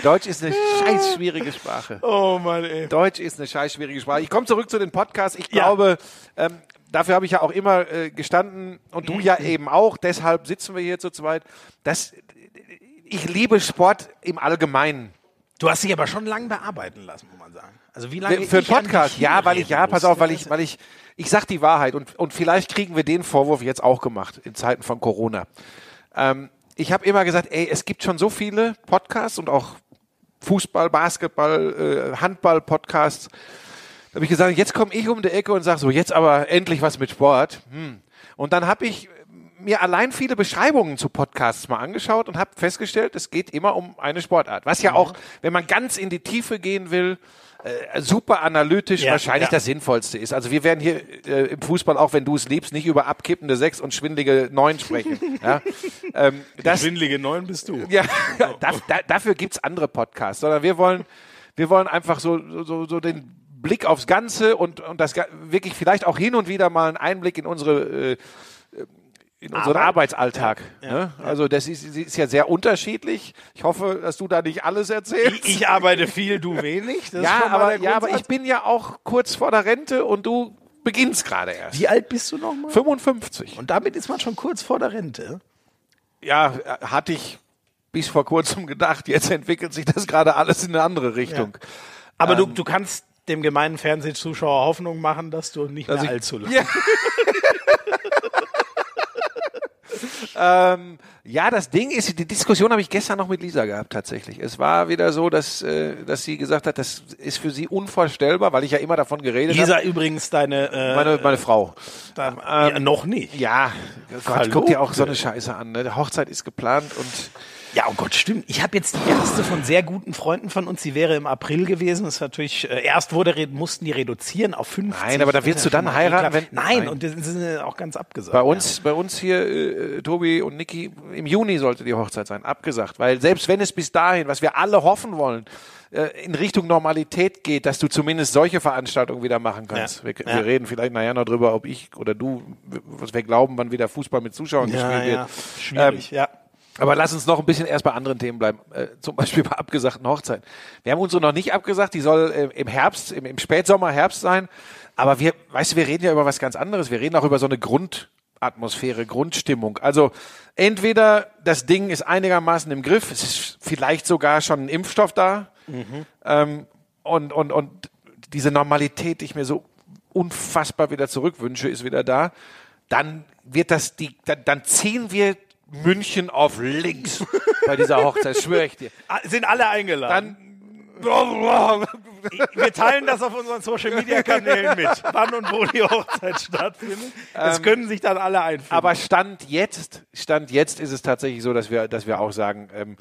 Deutsch ist eine scheiß schwierige Sprache. Oh Mann, ey. Deutsch ist eine scheiß schwierige Sprache. Ich komme zurück zu den Podcasts. Ich Ja. glaube, ähm, dafür habe ich ja auch immer äh, gestanden und du ja eben auch. Deshalb sitzen wir hier zu zweit. Das, ich liebe Sport im Allgemeinen. Du hast dich aber schon lang bearbeiten lassen, muss man sagen. Also wie lange Für einen Podcast, ja, weil ich, ja, pass auf, weil ich, weil ich, ich sag die Wahrheit und, und vielleicht kriegen wir den Vorwurf jetzt auch gemacht in Zeiten von Corona. Ähm, ich habe immer gesagt, ey, es gibt schon so viele Podcasts und auch Fußball, Basketball, äh, Handball-Podcasts. Da habe ich gesagt, jetzt komme ich um die Ecke und sage so, jetzt aber endlich was mit Sport. Hm. Und dann habe ich mir allein viele Beschreibungen zu Podcasts mal angeschaut und habe festgestellt, es geht immer um eine Sportart. Was ja auch, wenn man ganz in die Tiefe gehen will, äh, super analytisch Ja, wahrscheinlich ja. das Sinnvollste ist. Also wir werden hier äh, im Fußball, auch wenn du es liebst, nicht über abkippende Sechs und schwindelige Neun sprechen. ja? ähm, das, Schwindelige Neun bist du. ja, da, da, dafür gibt's andere Podcasts, sondern wir wollen, wir wollen einfach so, so, so den Blick aufs Ganze und, und das wirklich vielleicht auch hin und wieder mal einen Einblick in unsere äh, in unseren Arbeit. Arbeitsalltag. ne? Also das ist, ist ja sehr unterschiedlich. Ich hoffe, dass du da nicht alles erzählst. Ich, ich arbeite viel, du wenig. Das ja, aber, ja, aber ich bin ja auch kurz vor der Rente und du beginnst gerade erst. Wie alt bist du nochmal? 55. Und damit ist man schon kurz vor der Rente. ja, hatte ich bis vor kurzem gedacht. Jetzt entwickelt sich das gerade alles in eine andere Richtung. Aber Ähm. du, du kannst dem gemeinen Fernsehzuschauer Hoffnung machen, dass du nicht mehr ich- allzu lange. Ja. ähm, ja, das Ding ist, die Diskussion habe ich gestern noch mit Lisa gehabt tatsächlich. Es war wieder so, dass, äh, dass sie gesagt hat, das ist für sie unvorstellbar, weil ich ja immer davon geredet Lisa habe. übrigens deine. Äh, Meine, meine Frau. da, ja, noch nicht. Ja, Gott, guck dir auch so eine Scheiße an. Ne? Die Hochzeit ist geplant und Ja, oh Gott, stimmt. Ich habe jetzt die erste von sehr guten Freunden von uns, die wäre im April gewesen. Das ist natürlich, äh, erst wurde, mussten die reduzieren auf 50. Nein, aber da willst du dann Ja, heiraten, wenn- Nein, Nein. und das sind äh, auch ganz abgesagt. Bei uns, bei uns hier, äh, Tobi und Niki, im Juni sollte die Hochzeit sein, abgesagt. Weil selbst wenn es bis dahin, was wir alle hoffen wollen, äh, in Richtung Normalität geht, dass du zumindest solche Veranstaltungen wieder machen kannst. Ja. Wir, Ja. wir reden vielleicht nachher noch drüber, ob ich oder du, was wir glauben, wann wieder Fußball mit Zuschauern Ja, gespielt wird. ja, schwierig, ja. Aber lass uns noch ein bisschen erst bei anderen Themen bleiben. Äh, zum Beispiel bei abgesagten Hochzeiten. Wir haben unsere noch nicht abgesagt. Die soll äh, im Herbst, im, im Spätsommer, Herbst sein. Aber wir, weißt du, wir reden ja über was ganz anderes. Wir reden auch über so eine Grundatmosphäre, Grundstimmung. Also entweder das Ding ist einigermaßen im Griff, es ist vielleicht sogar schon ein Impfstoff da. Ähm, und, und, und diese Normalität, die ich mir so unfassbar wieder zurückwünsche, ist wieder da. Dann wird das die, dann, dann ziehen wir München auf links bei dieser Hochzeit, schwöre ich dir. Ah, Sind alle eingeladen. Dann Wir teilen das auf unseren Social Media Kanälen mit, wann und wo die Hochzeit stattfindet. Das können sich dann alle einfügen. Aber Stand jetzt, Stand jetzt ist es tatsächlich so, dass wir, dass wir auch sagen, ähm,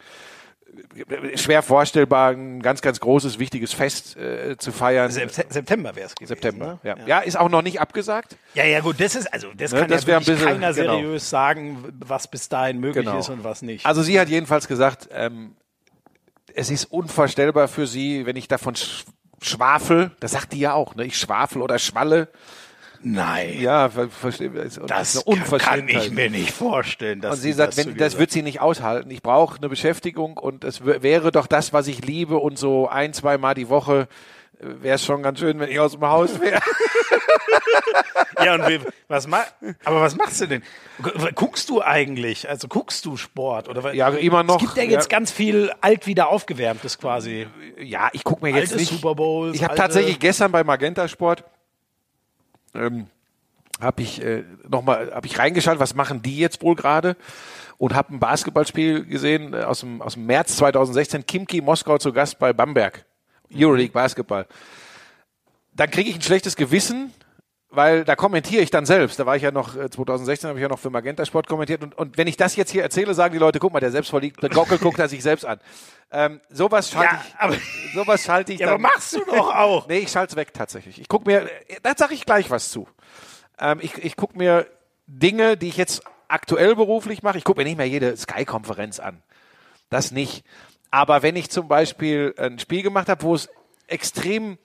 schwer vorstellbar, ein ganz, ganz großes, wichtiges Fest äh, zu feiern. Septe- September wäre es gewesen. September. Ne? Ja. ja, ist auch noch nicht abgesagt. Ja, ja, gut, das ist, also, das Ne, kann das ja wirklich bisschen- keiner genau. seriös sagen, was bis dahin möglich Genau. ist und was nicht. Also sie hat jedenfalls gesagt, ähm, es ist unvorstellbar für sie, wenn ich davon sch schwafel, das sagt die ja auch, ne? ich schwafel oder schwalle. Nein, Ja, ver verstehe. Das kann, ich mir nicht vorstellen. Dass Und sie sagt, das wenn, das wird sie nicht aushalten. Ich brauche eine Beschäftigung und es wäre doch das, was ich liebe und so ein, zwei Mal die Woche wäre es schon ganz schön, wenn ich aus dem Haus wäre. Ja, und wie, was ma aber was machst du denn? Gu- Guckst du eigentlich? Also guckst du Sport? Oder? Ja, immer noch. Es gibt ja jetzt Ja. ganz viel alt wieder aufgewärmtes quasi. ja, ich gucke mir jetzt Alte nicht. Super Bowls, ich habe tatsächlich gestern bei Magenta Sport ähm, habe ich äh, noch mal habe ich reingeschaut, was machen die jetzt wohl gerade? Und habe ein Basketballspiel gesehen äh, aus dem aus dem März 2016. Kimki Moskau zu Gast bei Bamberg. Euroleague Basketball. Dann kriege ich ein schlechtes Gewissen, weil da kommentiere ich dann selbst. Da war ich ja noch, äh, 2016 habe ich ja noch für Magenta Sport kommentiert. Und, und wenn ich das jetzt hier erzähle, sagen die Leute, guck mal, der selbstverliebte Gockel guckt er sich selbst an. Ähm, sowas schalte Ja, ich, aber- sowas schalte ich Ja, dann. aber machst du doch auch. Nee, ich schalte es weg tatsächlich. Ich gucke mir, da sage ich gleich was zu. Ähm, ich ich gucke mir Dinge, die ich jetzt aktuell beruflich mache, ich gucke mir nicht mehr jede Sky-Konferenz an. Das nicht. Aber wenn ich zum Beispiel ein Spiel gemacht habe, wo es extrem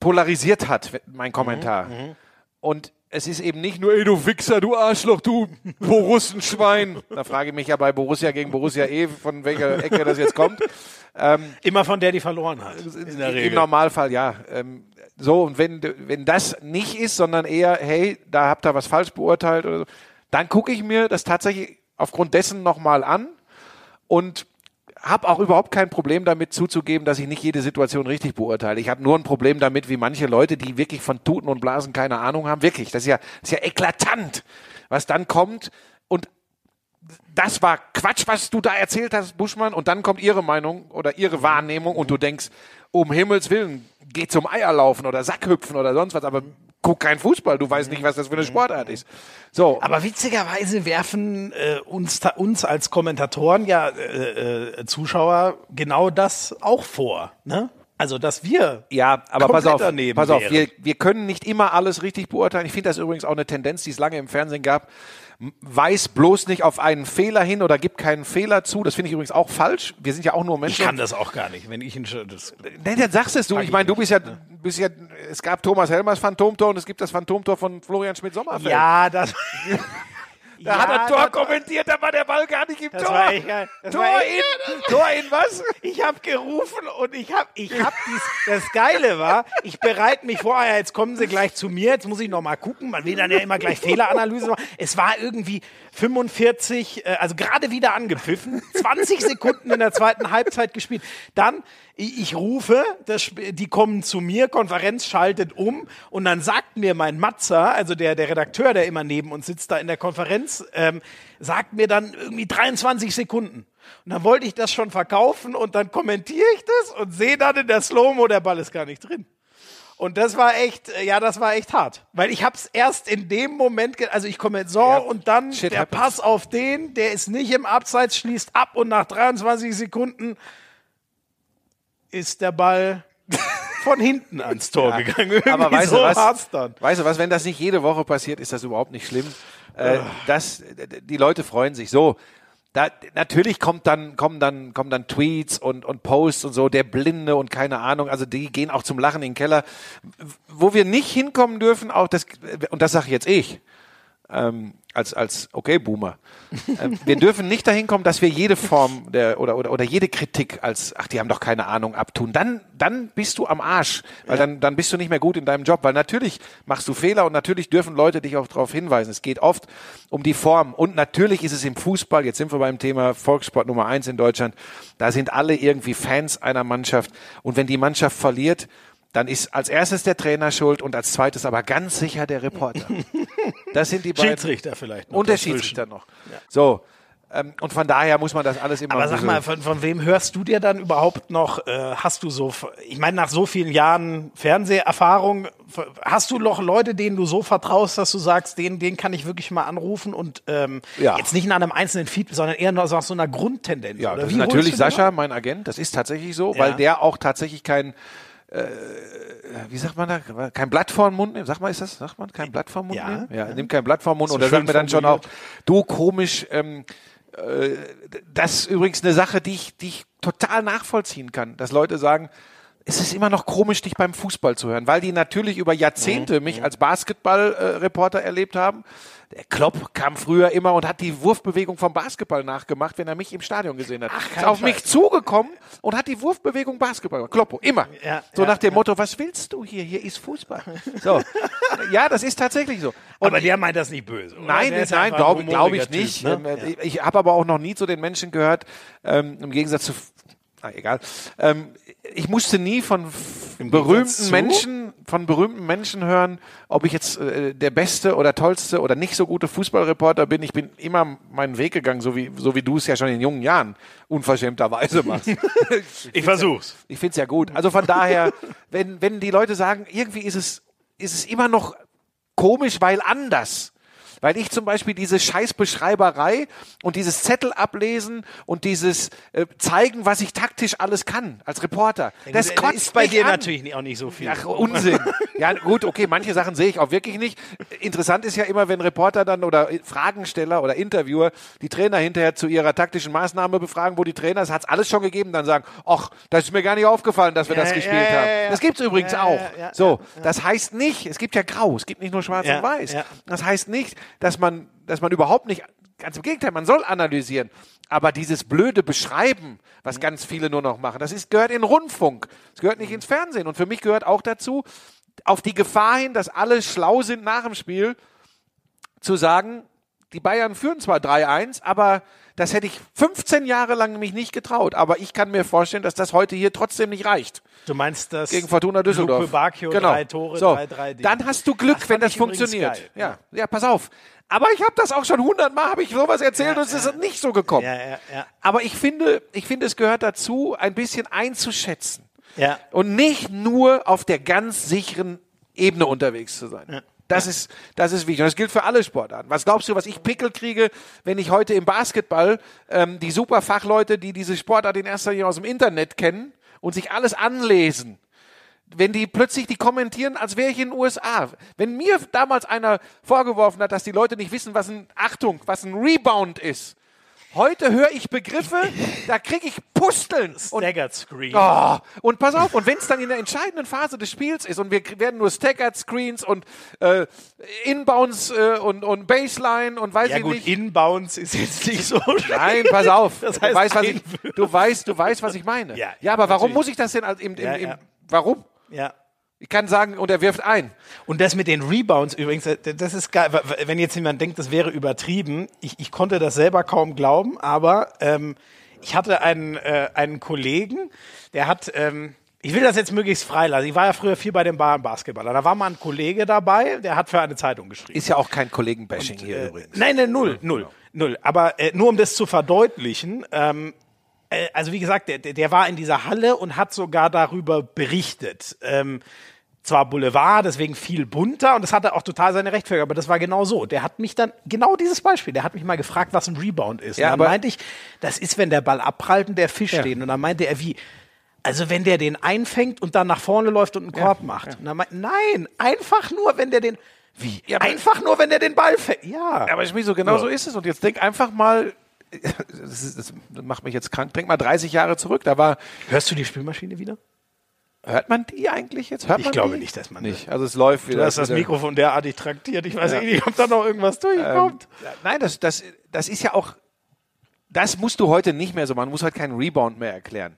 polarisiert hat, mein Kommentar, und es ist eben nicht nur, ey, du Wichser, du Arschloch, du Borussenschwein. Da frage ich mich ja bei Borussia gegen Borussia eh, von welcher Ecke das jetzt kommt. Immer von der, die verloren hat. In der Im Regel. Normalfall ja. Ähm, so, und wenn, wenn das nicht ist, sondern eher, hey, da habt ihr was falsch beurteilt oder so, dann gucke ich mir das tatsächlich aufgrund dessen nochmal an und habe auch überhaupt kein Problem damit zuzugeben, dass ich nicht jede Situation richtig beurteile. Ich habe nur ein Problem damit, wie manche Leute, die wirklich von Tuten und Blasen keine Ahnung haben, wirklich, das ist ja, das ist ja eklatant, was dann kommt und das war Quatsch, was du da erzählt hast, Buschmann, und dann kommt ihre Meinung oder ihre Wahrnehmung und du denkst, um Himmels Willen, geh zum Eierlaufen oder Sackhüpfen oder sonst was, aber guck kein Fußball, du weißt nicht, was das für eine Sportart ist. So, Aber witzigerweise werfen äh, uns, uns als Kommentatoren ja äh, äh, Zuschauer genau das auch vor. Ne? Also, dass wir Ja, aber pass auf, pass auf, wären. wir, wir können nicht immer alles richtig beurteilen. Ich finde das übrigens auch eine Tendenz, die es lange im Fernsehen gab. Weiß bloß nicht auf einen Fehler hin oder gibt keinen Fehler zu. Das finde ich übrigens auch falsch. Wir sind ja auch nur ich Menschen. kann das auch gar nicht, wenn ich ihn schon. Das, Nein, dann sagst es du. Ich meine, du bist ja, bist ja, es gab Thomas Helmers Phantomtor und es gibt das Phantomtor von Florian Schmidt-Sommerfeld. ja, das. Da hat er Tor kommentiert, da war der Ball gar nicht im Tor. war echt Tor in, Tor in was? Ich habe gerufen und ich habe, ich habe dies. Das Geile war, ich bereite mich vor. Ja, jetzt kommen sie gleich zu mir. Jetzt muss ich noch mal gucken. Man will dann ja immer gleich Fehleranalyse machen. Es war irgendwie 45, äh, also gerade wieder angepfiffen. 20 Sekunden in der zweiten Halbzeit gespielt. Dann ich, ich rufe, das, die kommen zu mir, Konferenz schaltet um und dann sagt mir mein Matzer, also der, der Redakteur, der immer neben uns sitzt da in der Konferenz, ähm, sagt mir dann irgendwie 23 Sekunden. Und dann wollte ich das schon verkaufen und dann kommentiere ich das und sehe dann in der Slow-Mo, der Ball ist gar nicht drin. Und das war echt, äh, ja, das war echt hart. Weil ich hab's erst in dem Moment, also ich komme so und dann der happens. Pass auf den, der ist nicht im Abseits, schließt ab und nach 23 Sekunden ist der Ball von hinten ans Tor gegangen. Irgendwie Aber weißt so du was? dann. Weißt du was? Wenn das nicht jede Woche passiert, ist das überhaupt nicht schlimm. Äh, das, die Leute freuen sich so. Da, natürlich kommt dann, kommen dann, kommen dann Tweets und, und Posts und so, der Blinde und keine Ahnung, also die gehen auch zum Lachen in den Keller. Wo wir nicht hinkommen dürfen, auch das, und das sage jetzt ich, ähm, als, als okay, Boomer. Ähm, wir dürfen nicht dahin kommen, dass wir jede Form der, oder, oder, oder jede Kritik als, ach, die haben doch keine Ahnung, abtun. Dann, dann bist du am Arsch, weil dann, dann bist du nicht mehr gut in deinem Job, weil natürlich machst du Fehler und natürlich dürfen Leute dich auch darauf hinweisen. Es geht oft um die Form und natürlich ist es im Fußball, jetzt sind wir beim Thema Volkssport Nummer eins in Deutschland, da sind alle irgendwie Fans einer Mannschaft und wenn die Mannschaft verliert, dann ist als erstes der Trainer schuld und als zweites aber ganz sicher der Reporter. Das sind die beiden. Schiedsrichter vielleicht noch. Und der. Schiedsrichter noch. So. Ähm, und von daher muss man das alles immer. Aber sag mal, von, von wem hörst du dir dann überhaupt noch, äh, hast du so, ich meine, nach so vielen Jahren Fernseherfahrung, hast du noch Leute, denen du so vertraust, dass du sagst, den, den kann ich wirklich mal anrufen und ähm, Ja. jetzt nicht nach einem einzelnen Feed, sondern eher nach so einer Grundtendenz. Ja, oder das wie ist natürlich Sascha, mein Agent. Das ist tatsächlich so, Ja. weil der auch tatsächlich kein, äh, wie sagt man da, kein Blatt vor den Mund nimmt. Sag mal, ist das, sagt man, kein Blatt vor den Mund Ja. nimmt? Ja, nimmt kein Blatt vor den Mund. So und er schön sagt mir dann schon auch, du komisch, ähm, äh, das ist übrigens eine Sache, die ich, die ich total nachvollziehen kann, dass Leute sagen, es ist immer noch komisch, dich beim Fußball zu hören, weil die natürlich über Jahrzehnte mich als Basketballreporter erlebt haben. Der Klopp kam früher immer und hat die Wurfbewegung vom Basketball nachgemacht, wenn er mich im Stadion gesehen hat. Ach, ist auf Scheiß. mich zugekommen und hat die Wurfbewegung Basketball gemacht. Kloppo, immer. Ja, so ja, nach dem Motto, was willst du hier? Hier ist Fußball. So. ja, das ist tatsächlich so. Und Aber der meint das nicht böse. Oder? Nein, Der ist nein, glaube glaub ich humoriger nicht. Typ, ne? Ähm, Ich, ich habe aber auch noch nie zu den Menschen gehört, ähm, im Gegensatz zu, na, egal. Ähm, ich musste nie von Gegensatz berühmten? Menschen, von berühmten Menschen hören, ob ich jetzt äh, der beste oder tollste oder nicht so gute Fußballreporter bin. Ich bin immer meinen Weg gegangen, so wie, so wie du es ja schon in jungen Jahren unverschämterweise machst. Ich versuch's. Ich find's ja gut. Also von daher, wenn, wenn die Leute sagen, irgendwie ist es, ist es immer noch komisch, weil anders. Weil ich zum Beispiel diese Scheißbeschreiberei und dieses Zettel ablesen und dieses äh, zeigen, was ich taktisch alles kann als Reporter, das Das kotzt ist bei dir an. natürlich auch nicht so viel. Ach, Unsinn. Ja, gut, okay, manche Sachen sehe ich auch wirklich nicht. Interessant ist ja immer, wenn Reporter dann oder Fragensteller oder Interviewer die Trainer hinterher zu ihrer taktischen Maßnahme befragen, wo die Trainer, das hat's alles schon gegeben, dann sagen, ach, das ist mir gar nicht aufgefallen, dass wir Ja, das ja, gespielt ja, haben. ja, ja. Das gibt's übrigens Ja, auch. ja, ja, so, das heißt nicht, es gibt ja grau, es gibt nicht nur schwarz Ja, und weiß. ja. Das heißt nicht, dass man, dass man überhaupt nicht, ganz im Gegenteil, man soll analysieren. Aber dieses blöde Beschreiben, was ganz viele nur noch machen, das ist, gehört in Rundfunk. Es gehört nicht ins Fernsehen. Und für mich gehört auch dazu, auf die Gefahr hin, dass alle schlau sind nach dem Spiel, zu sagen, die Bayern führen zwar 3-1, aber das hätte ich 15 Jahre lang mich nicht getraut. Aber ich kann mir vorstellen, dass das heute hier trotzdem nicht reicht. Du meinst das Gegen Fortuna Düsseldorf. Bacchio, genau. drei Tore, so. drei, drei Dinge. Dann hast du Glück, Das wenn das funktioniert. geil. Ja. ja, pass auf. Aber ich habe das auch schon hundertmal, habe ich sowas erzählt und es ist nicht so gekommen. Ja, ja, ja. Aber ich finde, ich finde, es gehört dazu, ein bisschen einzuschätzen Ja. und nicht nur auf der ganz sicheren Ebene unterwegs zu sein. Das ist, das ist wichtig. Und das gilt für alle Sportarten. Was glaubst du, was ich Pickel kriege, wenn ich heute im Basketball ähm, die super Fachleute, die diese Sportart in erster Linie aus dem Internet kennen und sich alles anlesen, wenn die plötzlich die kommentieren, als wäre ich in den USA. Wenn mir damals einer vorgeworfen hat, dass die Leute nicht wissen, was ein Achtung, was ein Rebound ist. Heute höre ich Begriffe, da kriege ich Pusteln. Staggered Screen. oh, und pass auf, und wenn es dann in der entscheidenden Phase des Spiels ist und wir werden nur Staggered Screens und äh, Inbounds äh, und, und Baseline und weiß Ja ich gut, nicht. Inbounds ist jetzt nicht so Nein, pass auf. Das du, heißt weißt, was ich, du, weißt, du weißt, was ich meine. Ja, ja aber warum natürlich. muss ich das denn als im, im, Ja, im ja. warum? Ja. Ich kann sagen, und er wirft ein. Und das mit den Rebounds übrigens, äh, das ist geil. Wenn jetzt jemand denkt, das wäre übertrieben, ich, ich konnte das selber kaum glauben, aber ähm, ich hatte einen, äh, einen Kollegen, der hat, ähm, ich will das jetzt möglichst freilassen. Ich war ja früher viel bei den Bayern Basketballern. Da war mal ein Kollege dabei, der hat für eine Zeitung geschrieben. Ist ja auch kein Kollegenbashing hier Äh, übrigens. Nein, nein, null, null, null. Aber äh, nur um das zu verdeutlichen, ähm, äh, also wie gesagt, der, der war in dieser Halle und hat sogar darüber berichtet. Ähm, zwar Boulevard, deswegen viel bunter und das hatte auch total seine Rechtfertigung, aber das war genau so. Der hat mich dann, genau dieses Beispiel, der hat mich mal gefragt, was ein Rebound ist. Ja, und dann meinte ich, das ist, wenn der Ball abprallt und der Fisch steht. Und dann meinte er, wie, also wenn der den einfängt und dann nach vorne läuft und einen Korb macht. Und dann meinte, nein, einfach nur, wenn der den, wie? Ja, einfach nur, wenn der den Ball fängt. Ja. Aber ich so genau so ist es. Und jetzt denk einfach mal, das, ist, das macht mich jetzt krank, denk mal 30 Jahre zurück. Da war, Hörst du die Spülmaschine wieder? hört man die eigentlich jetzt? Hört Ich glaube die? nicht, dass man nicht. Also es läuft wieder. Du hast das wieder- Mikrofon derartig traktiert. Ich weiß nicht, ob da noch irgendwas durchkommt. Ja, Nein, das, das, das ist ja auch, das musst du heute nicht mehr so machen. Du musst halt keinen Rebound mehr erklären.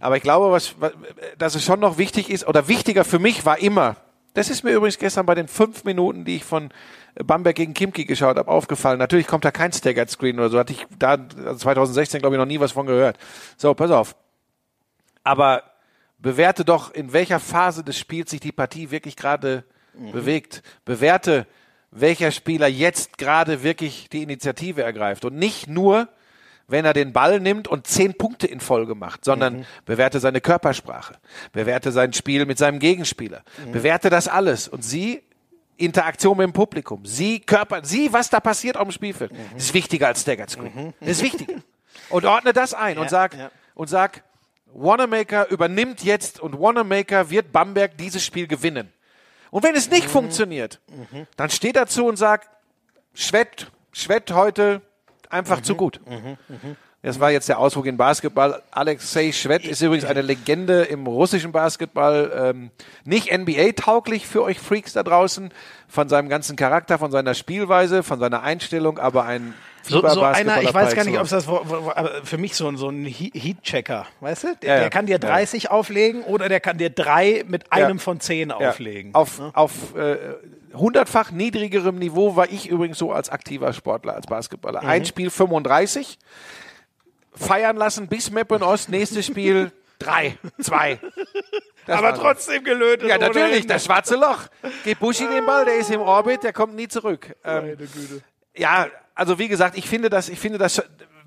Aber ich glaube, was, was, dass es schon noch wichtig ist, oder wichtiger für mich war immer, das ist mir übrigens gestern bei den fünf Minuten, die ich von Bamberg gegen Kimki geschaut habe, aufgefallen. Natürlich kommt da kein Staggered Screen oder so. Hatte ich da also 2016, glaube ich, noch nie was von gehört. So, pass auf. Aber bewerte doch, in welcher Phase des Spiels sich die Partie wirklich gerade bewegt. Bewerte, welcher Spieler jetzt gerade wirklich die Initiative ergreift. Und nicht nur, wenn er den Ball nimmt und zehn Punkte in Folge macht, sondern bewerte seine Körpersprache, bewerte sein Spiel mit seinem Gegenspieler, bewerte das alles und sieh Interaktion mit dem Publikum, sieh Körper, sieh, was da passiert auf dem Spielfeld. Das ist wichtiger als Staggered Screen. Das ist wichtiger. Und ordne das ein und sag, ja. und sag, Wanamaker übernimmt jetzt und Wanamaker wird Bamberg dieses Spiel gewinnen. Und wenn es nicht funktioniert, dann steht dazu und sagt, Schwett, Schwett heute einfach zu gut. Das war jetzt der Ausdruck in Basketball. Alexei Schwett ist übrigens eine Legende im russischen Basketball. Ähm, nicht NBA-tauglich für euch Freaks da draußen, von seinem ganzen Charakter, von seiner Spielweise, von seiner Einstellung, aber ein So, so einer, ich weiß gar nicht, ob es das für mich so ein, so ein He- Heat-Checker, weißt du? Der, Ja, ja. der kann dir 30 auflegen oder der kann dir drei mit einem von zehn auflegen. Auf, auf äh, hundertfach niedrigerem Niveau war ich übrigens so als aktiver Sportler, als Basketballer. Mhm. Ein Spiel 35, feiern lassen bis Meppen Ost, nächstes Spiel 3, 2. aber trotzdem gelötet. Ja, natürlich, das schwarze Loch. Gib Buschi den Ball, der ist im Orbit, der kommt nie zurück. Ähm, ja, also wie gesagt, ich finde das, ich finde das,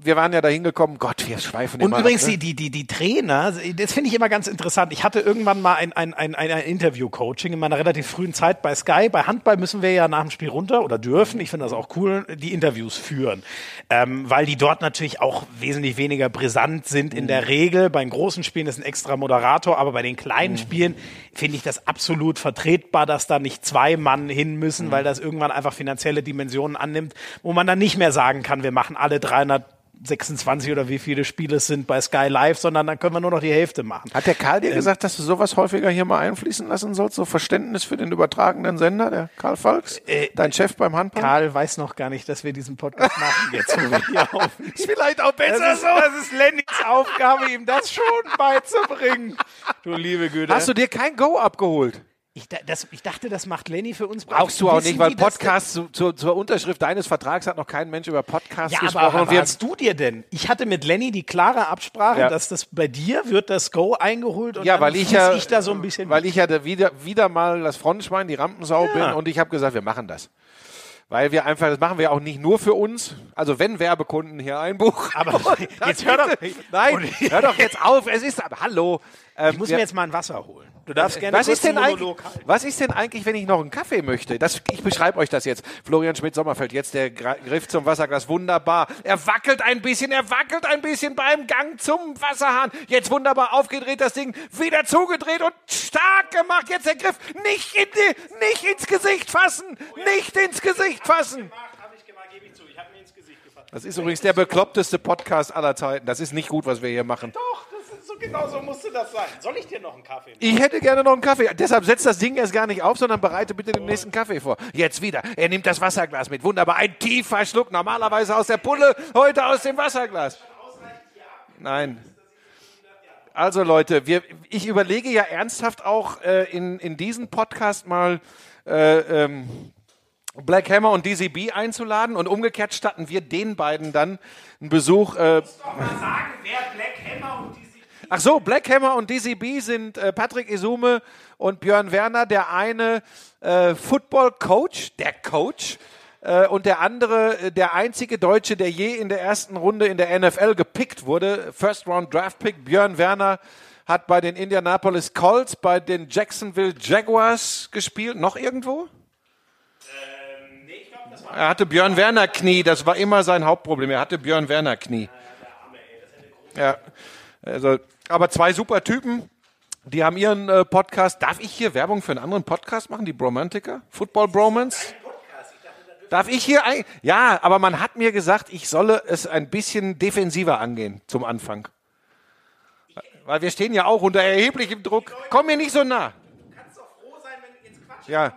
wir waren ja da hingekommen, Gott, wir schweifen Und immer übrigens ab, ne? die, die, die, Trainer, das finde ich immer ganz interessant. Ich hatte irgendwann mal ein, ein, ein, ein, ein Interview-Coaching in meiner relativ frühen Zeit bei Sky. Bei Handball müssen wir ja nach dem Spiel runter oder dürfen, ich finde das auch cool, die Interviews führen. Ähm, weil die dort natürlich auch wesentlich weniger brisant sind in der Regel. Bei den großen Spielen ist ein extra Moderator, aber bei den kleinen Spielen finde ich das absolut vertretbar, dass da nicht zwei Mann hin müssen, weil das irgendwann einfach finanzielle Dimensionen annimmt, wo man dann nicht mehr sagen kann, wir machen alle 300 26 oder wie viele Spiele es sind bei Sky Live, sondern dann können wir nur noch die Hälfte machen. Hat der Karl dir Ähm, gesagt, dass du sowas häufiger hier mal einfließen lassen sollst? So Verständnis für den übertragenden Sender, der Karl Falks? Äh, Dein Chef beim Handball? Karl weiß noch gar nicht, dass wir diesen Podcast machen jetzt. wo wir hier aufnehmen. ist vielleicht auch besser Das ist, das ist Lennys Aufgabe, ihm das schon beizubringen. Du liebe Güte. Hast du dir kein Go abgeholt? Ich, da- das, ich dachte, das macht Lenny für uns. Brauchst du auch nicht, weil Podcast zu, zur, zur Unterschrift deines Vertrags hat noch kein Mensch über Podcasts Ja, gesprochen. aber und wir, hast du dir denn? Ich hatte mit Lenny die klare Absprache, Ja. dass das bei dir wird das Go eingeholt und ja, weil ich ja, ich da so ein bisschen weil ich ja wieder, wieder mal das Frontschwein, die Rampensau Ja. bin und ich habe gesagt, wir machen das. Weil wir einfach, das machen wir auch nicht nur für uns. Also wenn Werbekunden hier einbuchen. Aber jetzt hör doch- Nein, hör doch jetzt auf. Es ist, aber hallo. ich muss mir jetzt mal ein Wasser holen. Du darfst gerne was ist, denn eigentlich, was ist denn eigentlich, wenn ich noch einen Kaffee möchte? Das, ich beschreibe euch das jetzt. Florian Schmidt-Sommerfeld, jetzt der Griff zum Wasserglas, wunderbar. Er wackelt ein bisschen, er wackelt ein bisschen beim Gang zum Wasserhahn. Jetzt wunderbar aufgedreht, das Ding wieder zugedreht und stark gemacht. Jetzt der Griff, nicht, in die, nicht ins Gesicht fassen, nicht ins Gesicht fassen. Gesicht gefasst. Das ist übrigens der bekloppteste Podcast aller Zeiten. Das ist nicht gut, was wir hier machen. Doch, das ist so genau so musste das sein. Soll ich dir noch einen Kaffee machen? Ich hätte gerne noch einen Kaffee. Deshalb setzt das Ding erst gar nicht auf, sondern bereite bitte den nächsten Kaffee vor. Jetzt wieder. Er nimmt das Wasserglas mit. Wunderbar. Ein tiefer Schluck. Normalerweise aus der Pulle, heute aus dem Wasserglas. Nein. Also Leute, wir, ich überlege ja ernsthaft auch äh, in, in diesen Podcast mal äh, ähm, Black Hammer und DCB einzuladen und umgekehrt statten wir den beiden dann einen Besuch. Äh, Doch mal sagen, wer Black Hammer und diese Ach so, Black Hammer und DCB sind äh, Patrick Isume und Björn Werner, der eine äh, Football Coach, der Coach, äh, und der andere, äh, der einzige Deutsche, der je in der ersten Runde in der NFL gepickt wurde, First Round Draft Pick. Björn Werner hat bei den Indianapolis Colts, bei den Jacksonville Jaguars gespielt. Noch irgendwo? Er hatte Björn Werner Knie, das war immer sein Hauptproblem. Er hatte Björn Werner Knie. Ja, also, aber zwei super Typen. Die haben ihren äh, Podcast. Darf ich hier Werbung für einen anderen Podcast machen, die Bromantiker? Football Bromance? Darf ich hier ein? Ja, aber man hat mir gesagt, ich solle es ein bisschen defensiver angehen zum Anfang. Weil wir stehen ja auch unter erheblichem Druck. Komm mir nicht so nah. kannst doch froh sein, wenn jetzt Quatsch Ja.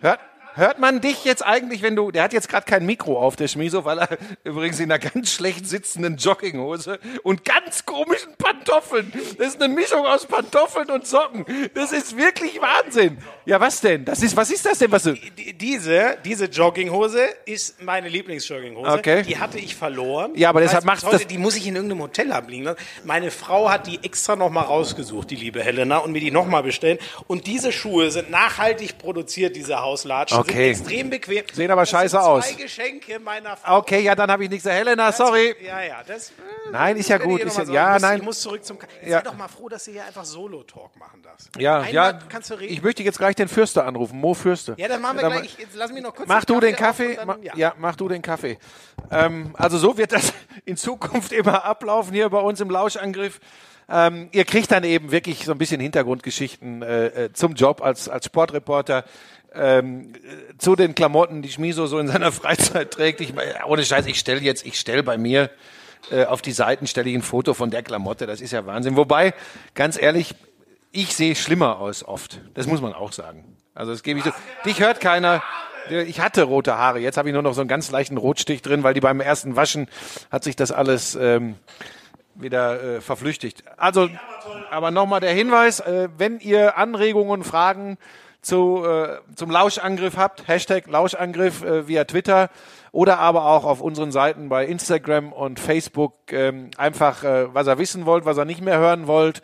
Hört, hört man dich jetzt eigentlich, wenn du. Der hat jetzt gerade kein Mikro auf, der Schmiso, weil er übrigens in einer ganz schlecht sitzenden Jogginghose und ganz komischen Pantoffeln. Das ist eine Mischung aus Pantoffeln und Socken. Das ist wirklich Wahnsinn. Ja, was denn? Das ist, was ist das denn, was du. Die- Diese, diese Jogginghose ist meine Lieblingsjogginghose. Okay. Die hatte ich verloren. Ja, aber deshalb heute, das- Die muss ich in irgendeinem Hotel abliegen. lassen. Meine Frau hat die extra nochmal rausgesucht, die liebe Helena, und mir die nochmal bestellt. Und diese Schuhe sind nachhaltig produziert, diese Hauslatschen. Okay. Extrem bequem. Sehen aber Das scheiße aus. Zwei Geschenke meiner Frau. Okay, ja, dann habe ich nichts. Helena, sorry. Ja, ja, das. äh, Nein, ist ja ich gut, ist ja- ja, ich muss, nein. Ich muss zurück zum. Ka- Ja. Sei doch mal froh, dass du hier einfach Solo-Talk machen darfst. Ja, Einmal ja. kannst du reden. Ich möchte jetzt gleich den Fürster anrufen, Mo Fürster. ja, dann machen wir Dann gleich. Jetzt lass mich noch kurz. Mach du den Kaffee. dann- ma- ja. mach du den Kaffee. Ähm, also so wird das in Zukunft immer ablaufen hier bei uns im Lauschangriff. Ähm, ihr kriegt dann eben wirklich so ein bisschen Hintergrundgeschichten äh, äh, zum Job als, als Sportreporter. Ähm, äh, zu den Klamotten, die Schmiso so in seiner Freizeit trägt. Ich, meine, ohne Scheiß, ich stelle jetzt, ich stelle bei mir äh, auf die Seiten stelle ich ein Foto von der Klamotte. Das ist ja Wahnsinn. Wobei, ganz ehrlich, ich sehe schlimmer aus oft. Das muss man auch sagen. Also das gebe ich. so- Dich hört keiner. Ich hatte rote Haare. Jetzt habe ich nur noch so einen ganz leichten Rotstich drin, weil die beim ersten Waschen hat sich das alles ähm, wieder äh, verflüchtigt. Also, aber nochmal der Hinweis, äh, wenn ihr Anregungen, Fragen zu, äh, zum Lauschangriff habt, Hashtag Lauschangriff äh, via Twitter oder aber auch auf unseren Seiten bei Instagram und Facebook ähm, einfach, äh, was ihr wissen wollt, was ihr nicht mehr hören wollt,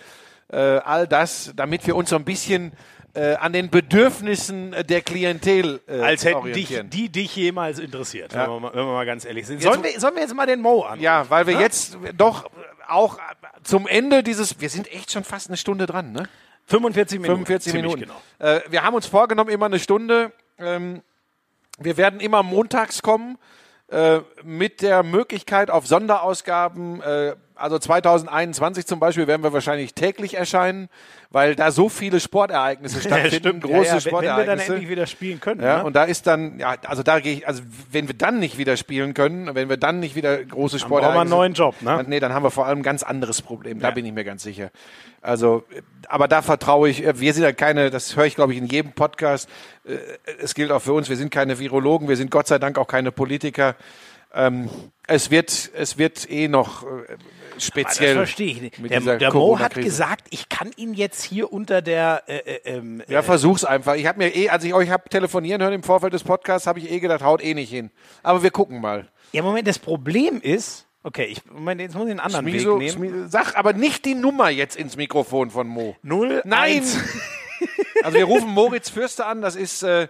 äh, all das, damit wir uns so ein bisschen äh, an den Bedürfnissen der Klientel äh, Als hätten dich, die dich jemals interessiert, Ja. wenn, wir mal, wenn wir mal ganz ehrlich sind. Sollen wir, sollen wir jetzt mal den Mo an? Ja, weil wir jetzt doch auch zum Ende dieses, wir sind echt schon fast eine Stunde dran, ne? 45 Minuten. 45 Ziemlich Minuten. Genau. Äh, wir haben uns vorgenommen, immer eine Stunde. Ähm, wir werden immer montags kommen äh, mit der Möglichkeit auf Sonderausgaben. Äh, also 2021 zum Beispiel werden wir wahrscheinlich täglich erscheinen, weil da so viele Sportereignisse stattfinden, große ja, ja, wenn- Wenn wir dann Sportereignisse. endlich wieder spielen können. Ja, ne? und da ist dann, ja, also da gehe ich, also wenn wir dann nicht wieder spielen können, wenn wir dann nicht wieder große Sport brauchen wir einen neuen Job, ne? Nee, dann haben wir vor allem ein ganz anderes Problem. Da bin ich mir ganz sicher. Also, äh, aber da vertraue ich, äh, wir sind ja keine, das höre ich glaube ich in jedem Podcast, äh, es gilt auch für uns, wir sind keine Virologen, wir sind Gott sei Dank auch keine Politiker. Ähm, es wird, es wird eh noch äh, das speziell. verstehe ich nicht. Der, der Mo hat gesagt, ich kann ihn jetzt hier unter der äh, äh, ähm, Ja, versuch's einfach. Ich habe mir eh, als ich euch hab telefonieren hören im Vorfeld des Podcasts, habe ich eh gedacht, haut eh nicht hin. Aber wir gucken mal. Ja, Moment, das Problem ist, okay, ich, Moment, jetzt muss ich einen anderen Schmiso, Weg nehmen. Schmi- sag aber nicht die Nummer jetzt ins Mikrofon von Mo. Null, Nein! eins. Also wir rufen Moritz Fürster an, das ist äh,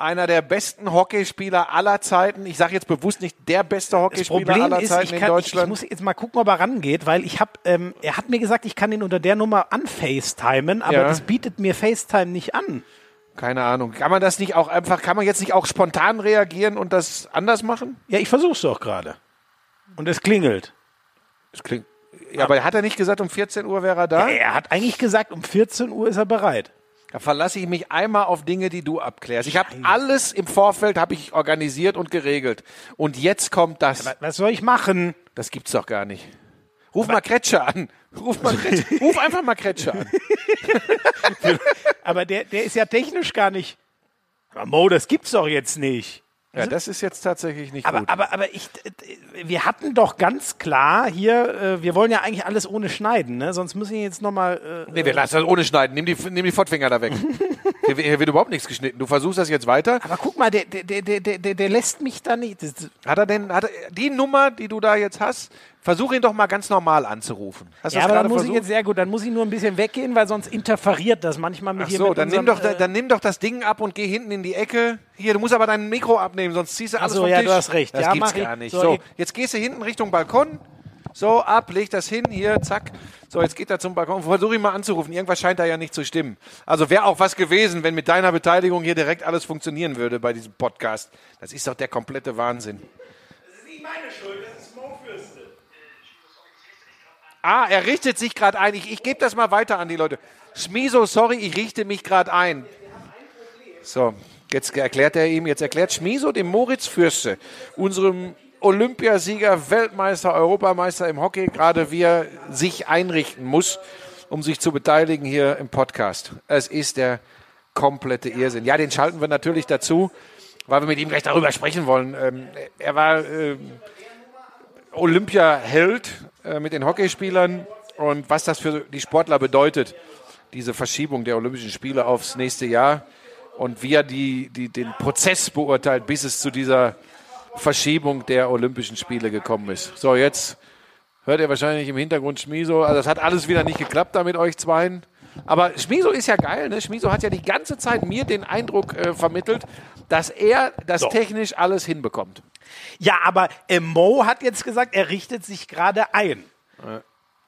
einer der besten Hockeyspieler aller Zeiten. Ich sage jetzt bewusst nicht der beste Hockeyspieler aller ist, Zeiten ich, in kann, ich, ich Deutschland. muss jetzt mal gucken, ob er rangeht, weil ich habe, ähm, er hat mir gesagt, ich kann ihn unter der Nummer anfacetimen, aber Ja. das bietet mir FaceTime nicht an. Keine Ahnung. Kann man das nicht auch einfach, kann man jetzt nicht auch spontan reagieren und das anders machen? Ja, ich versuch's doch gerade. Und es klingelt. Das klingt. Ja, aber hat er nicht gesagt, um 14 Uhr wäre er da? Er hat eigentlich gesagt, um 14 Uhr ist er bereit. Da verlasse ich mich einmal auf Dinge, die du abklärst. Ich habe alles im Vorfeld habe ich organisiert und geregelt. Und jetzt kommt das. Was soll ich machen? Das gibt's doch gar nicht. Ruf mal Kretsche an. Ruf, mal Kretsche. Ruf einfach mal Kretsche an. Aber der, der ist ja technisch gar nicht. Aber Mo, das gibt's doch jetzt nicht. Ja, das ist jetzt tatsächlich nicht Aber, gut. aber, aber ich, wir hatten doch ganz klar hier, äh, wir wollen ja eigentlich alles ohne schneiden, ne? Sonst muss ich jetzt nochmal. Äh, Nee, wir lassen das ohne schneiden. Nimm die, nimm die Fortfinger da weg. hier, hier wird überhaupt nichts geschnitten. Du versuchst das jetzt weiter. aber guck mal, der, der, der, der, der, lässt mich da nicht. Hat er denn, hat er, die Nummer, die du da jetzt hast, versuch ihn doch mal ganz normal anzurufen. Hast ja, aber dann muss ich versucht? jetzt sehr gut, dann muss ich nur ein bisschen weggehen, weil sonst interferiert das manchmal mit Ach hier so, mit dann nimm, unserem, doch, da- äh, dann nimm doch das Ding ab und geh hinten in die Ecke. Hier, du musst aber dein Mikro abnehmen, sonst ziehst du alles so, vom ja, Tisch. du hast recht. Das Ja, gibt's ich. gar nicht. So, So, ich- jetzt gehst du hinten Richtung Balkon. So, ab, leg das hin, hier, zack. So, jetzt geht er zum Balkon. Versuch ihn mal anzurufen. Irgendwas scheint da ja nicht zu stimmen. Also wäre auch was gewesen, wenn mit deiner Beteiligung hier direkt alles funktionieren würde bei diesem Podcast. Das ist doch der komplette Wahnsinn. Das ist nicht meine Schuld, das ist Mo Fürste. Ah, er richtet sich gerade ein. Ich, ich gebe das mal weiter an die Leute. Schmiso, sorry, ich richte mich gerade ein. So, jetzt erklärt er ihm, jetzt erklärt Schmiso dem Moritz Fürste, unserem Olympiasieger, Weltmeister, Europameister im Hockey, gerade wie er sich einrichten muss, um sich zu beteiligen hier im Podcast. Es ist der komplette Irrsinn. Ja, den schalten wir natürlich dazu, weil wir mit ihm gleich darüber sprechen wollen. Ähm, er war ähm, Olympiaheld äh, mit den Hockeyspielern und was das für die Sportler bedeutet, diese Verschiebung der Olympischen Spiele aufs nächste Jahr und wie er die, die, den Prozess beurteilt, bis es zu dieser Verschiebung der Olympischen Spiele gekommen ist. So, jetzt hört ihr wahrscheinlich im Hintergrund Schmiso. Also, das hat alles wieder nicht geklappt da mit euch zweien. Aber Schmiso ist ja geil, ne? Schmiso hat ja die ganze Zeit mir den Eindruck äh, vermittelt, dass er das technisch alles hinbekommt. Ja, aber äh, Mo hat jetzt gesagt, er richtet sich gerade ein.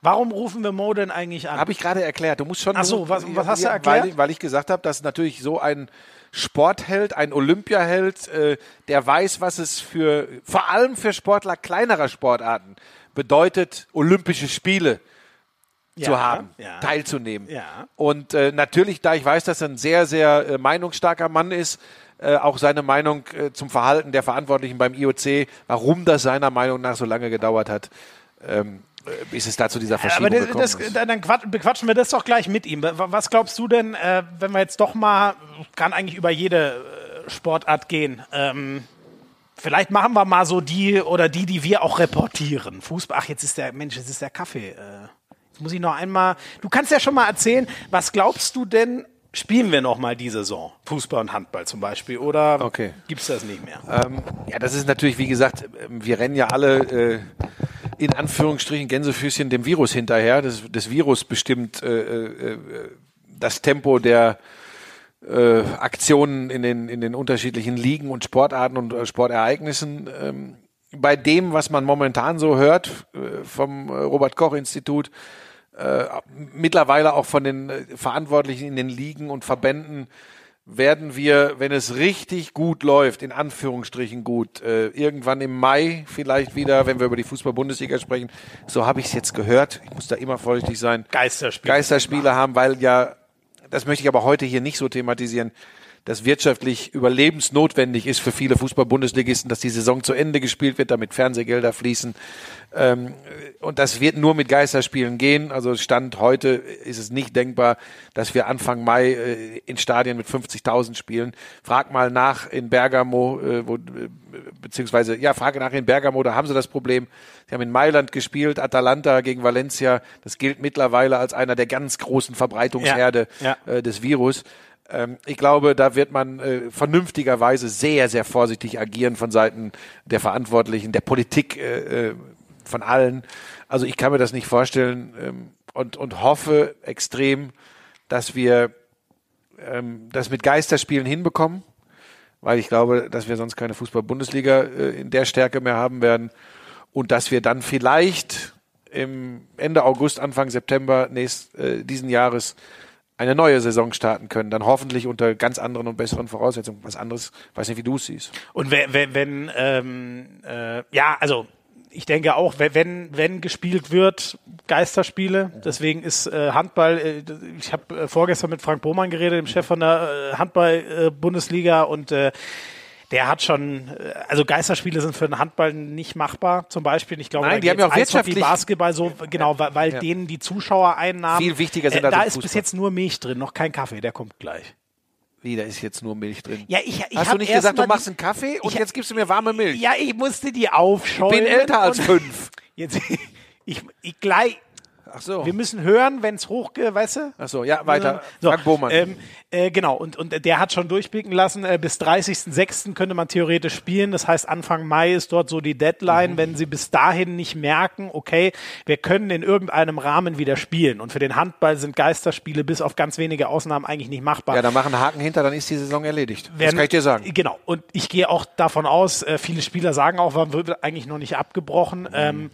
Warum rufen wir Mo denn eigentlich an? Habe ich gerade erklärt. Du musst schon. Ach so, was- was hast du Ja, erklärt? Weil, ich- weil ich gesagt habe, dass natürlich so ein Sportheld, ein Olympiaheld, äh, der weiß, was es für vor allem für Sportler kleinerer Sportarten bedeutet, Olympische Spiele Ja, zu haben, ja. teilzunehmen. Ja. Und äh, natürlich, da ich weiß, dass er ein sehr, sehr äh, meinungsstarker Mann ist, äh, auch seine Meinung äh, zum Verhalten der Verantwortlichen beim IOC, warum das seiner Meinung nach so lange gedauert hat, ähm, äh, bis es da zu dieser Verschiebung aber das, das, ist. dann quat- bequatschen wir das doch gleich mit ihm. Wa- Was glaubst du denn, äh, wenn wir jetzt doch mal, kann eigentlich über jede Sportart gehen, ähm, vielleicht machen wir mal so die oder die, die wir auch reportieren. Fußball, ach jetzt ist der, Mensch, jetzt ist der Kaffee. Äh, jetzt muss ich noch einmal, du kannst ja schon mal erzählen, was glaubst du denn, spielen wir noch mal die Saison? Fußball und Handball zum Beispiel oder Okay. gibt's das nicht mehr? Ähm, ja, das ist natürlich, wie gesagt, ähm, wir rennen ja alle äh, in Anführungsstrichen Gänsefüßchen dem Virus hinterher. Das, das Virus bestimmt äh, äh, das Tempo der äh, Aktionen in den, in den unterschiedlichen Ligen und Sportarten und äh, Sportereignissen. Ähm, bei dem, was man momentan so hört äh, vom äh, Robert Koch Institut, äh, mittlerweile auch von den äh, Verantwortlichen in den Ligen und Verbänden, werden wir, wenn es richtig gut läuft, in Anführungsstrichen gut, äh, irgendwann im Mai vielleicht wieder, wenn wir über die Fußball-Bundesliga sprechen, so habe ich es jetzt gehört, ich muss da immer vorsichtig sein, Geisterspiel. Geisterspiele haben, weil ja, das möchte ich aber heute hier nicht so thematisieren, das wirtschaftlich überlebensnotwendig ist für viele Fußball-Bundesligisten, dass die Saison zu Ende gespielt wird, damit Fernsehgelder fließen. Ähm, und das wird nur mit Geisterspielen gehen. Also Stand heute ist es nicht denkbar, dass wir Anfang Mai äh, in Stadien mit 50.000 spielen. Frag mal nach in Bergamo, äh, wo, äh, beziehungsweise, ja, frage nach in Bergamo, da haben sie das Problem. Sie haben in Mailand gespielt, Atalanta gegen Valencia. Das gilt mittlerweile als einer der ganz großen Verbreitungsherde Ja, Äh, des Virus. Ähm, ich glaube, da wird man äh, vernünftigerweise sehr, sehr vorsichtig agieren von Seiten der Verantwortlichen, der Politik, äh, äh, von allen. Also ich kann mir das nicht vorstellen ähm, und, und hoffe extrem, dass wir ähm, das mit Geisterspielen hinbekommen. weil ich glaube, dass wir sonst keine Fußball-Bundesliga äh, in der Stärke mehr haben werden und dass wir dann vielleicht im Ende August, Anfang September nächst, äh, diesen Jahres eine neue Saison starten können. Dann hoffentlich unter ganz anderen und besseren Voraussetzungen. Was anderes, weiß nicht, wie du es siehst. Und wenn, wenn, wenn ähm, äh, ja, also ich denke auch, wenn, wenn gespielt wird, Geisterspiele. Deswegen ist äh, Handball, äh, ich habe äh, vorgestern mit Frank Bohmann geredet, dem Chef von der äh, Handball-Bundesliga und äh, der hat schon, äh, also Geisterspiele sind für den Handball nicht machbar, zum Beispiel. Ich glaube, Nein, die haben ja auch wirtschaftlich Basketball so, genau, weil, weil Ja. denen die Zuschauereinnahmen. Viel wichtiger sind äh, Da ist bis Fußball. jetzt nur Milch drin, noch kein Kaffee, der kommt gleich. Wie, da ist jetzt nur Milch drin. Ja, ich, ich Hast du nicht gesagt, du machst einen Kaffee und ich- jetzt gibst du mir warme Milch? Ja, ich musste die aufschäumen. ich bin älter als fünf. Jetzt, ich, ich gleich, Ach so. wir müssen hören, wenn es hochgeht, weißt du? Ach so, ja, weiter. So, Frank Bohmann. Ähm, äh, genau, und, und der hat schon durchblicken lassen, äh, bis 30.06. könnte man theoretisch spielen. Das heißt, Anfang Mai ist dort so die Mhm. Deadline. Wenn sie bis dahin nicht merken, okay, wir können in irgendeinem Rahmen wieder spielen. Und für den Handball sind Geisterspiele bis auf ganz wenige Ausnahmen eigentlich nicht machbar. ja, dann mach einen Haken hinter, dann ist die Saison erledigt. das werden- kann ich dir sagen. Genau. Und ich gehe auch davon aus, äh, viele Spieler sagen auch, warum wird eigentlich noch nicht abgebrochen. Mhm. Ähm,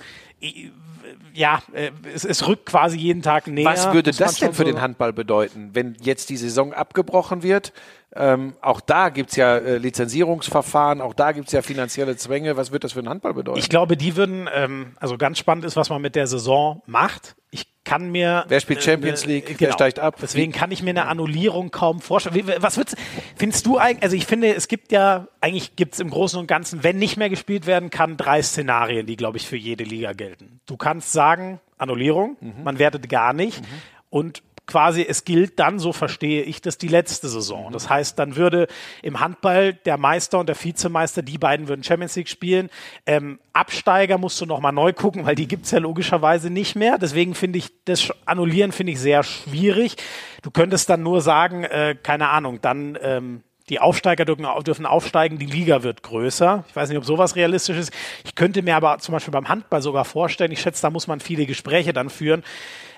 ja, äh, es, es rückt quasi jeden Tag näher. Was würde das denn für den Handball bedeuten, wenn jetzt die Saison abgebrochen wird? Ähm, auch da gibt's ja äh, Lizenzierungsverfahren, auch da gibt's ja finanzielle Zwänge. Was wird das für den Handball bedeuten? Ich glaube, die würden, ähm, also ganz spannend ist, was man mit der Saison macht. Ich kann mir. Wer spielt Champions äh, League? genau. Wer steigt ab? Deswegen kann ich mir eine Annullierung kaum vorstellen. Was würdest, findest du eigentlich, also ich finde, es gibt ja, eigentlich gibt es im Großen und Ganzen, wenn nicht mehr gespielt werden kann, drei Szenarien, die, glaube ich, für jede Liga gelten. Du kannst sagen, Annullierung, Mhm. man wertet gar nicht und quasi es gilt dann, so verstehe ich das, die letzte Saison. Das heißt, dann würde im Handball der Meister und der Vizemeister, die beiden würden Champions League spielen. Ähm, Absteiger musst du nochmal neu gucken, weil die gibt's ja logischerweise nicht mehr. Deswegen finde ich, das Annullieren finde ich sehr schwierig. Du könntest dann nur sagen, äh, keine Ahnung, dann ähm, die Aufsteiger dürfen, dürfen aufsteigen, die Liga wird größer. Ich weiß nicht, ob sowas realistisch ist. Ich könnte mir aber zum Beispiel beim Handball sogar vorstellen, ich schätze, da muss man viele Gespräche dann führen.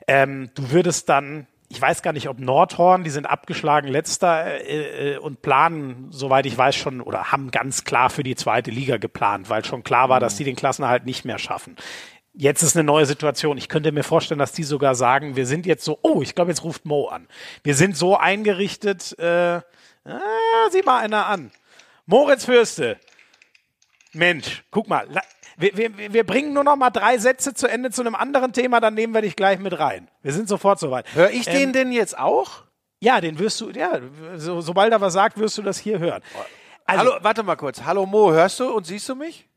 Ähm, du würdest dann, ich weiß gar nicht, ob Nordhorn, die sind abgeschlagen letzter äh, äh, und planen, soweit ich weiß, schon oder haben ganz klar für die zweite Liga geplant, weil schon klar war, dass die den Klassenerhalt nicht mehr schaffen. Jetzt ist eine neue Situation. Ich könnte mir vorstellen, dass die sogar sagen, wir sind jetzt so, oh, ich glaube, jetzt ruft Mo an. Wir sind so eingerichtet, äh, ah, sieh mal einer an. Moritz Fürste. Mensch, guck mal. Wir, wir, wir bringen nur noch mal drei Sätze zu Ende zu einem anderen Thema, dann nehmen wir dich gleich mit rein. Wir sind sofort soweit. Hör ich Ähm, den denn jetzt auch? Ja, den wirst du, ja, so, sobald er was sagt, wirst du das hier hören. Also, Hallo, warte mal kurz. Hallo Mo, hörst du und siehst du mich?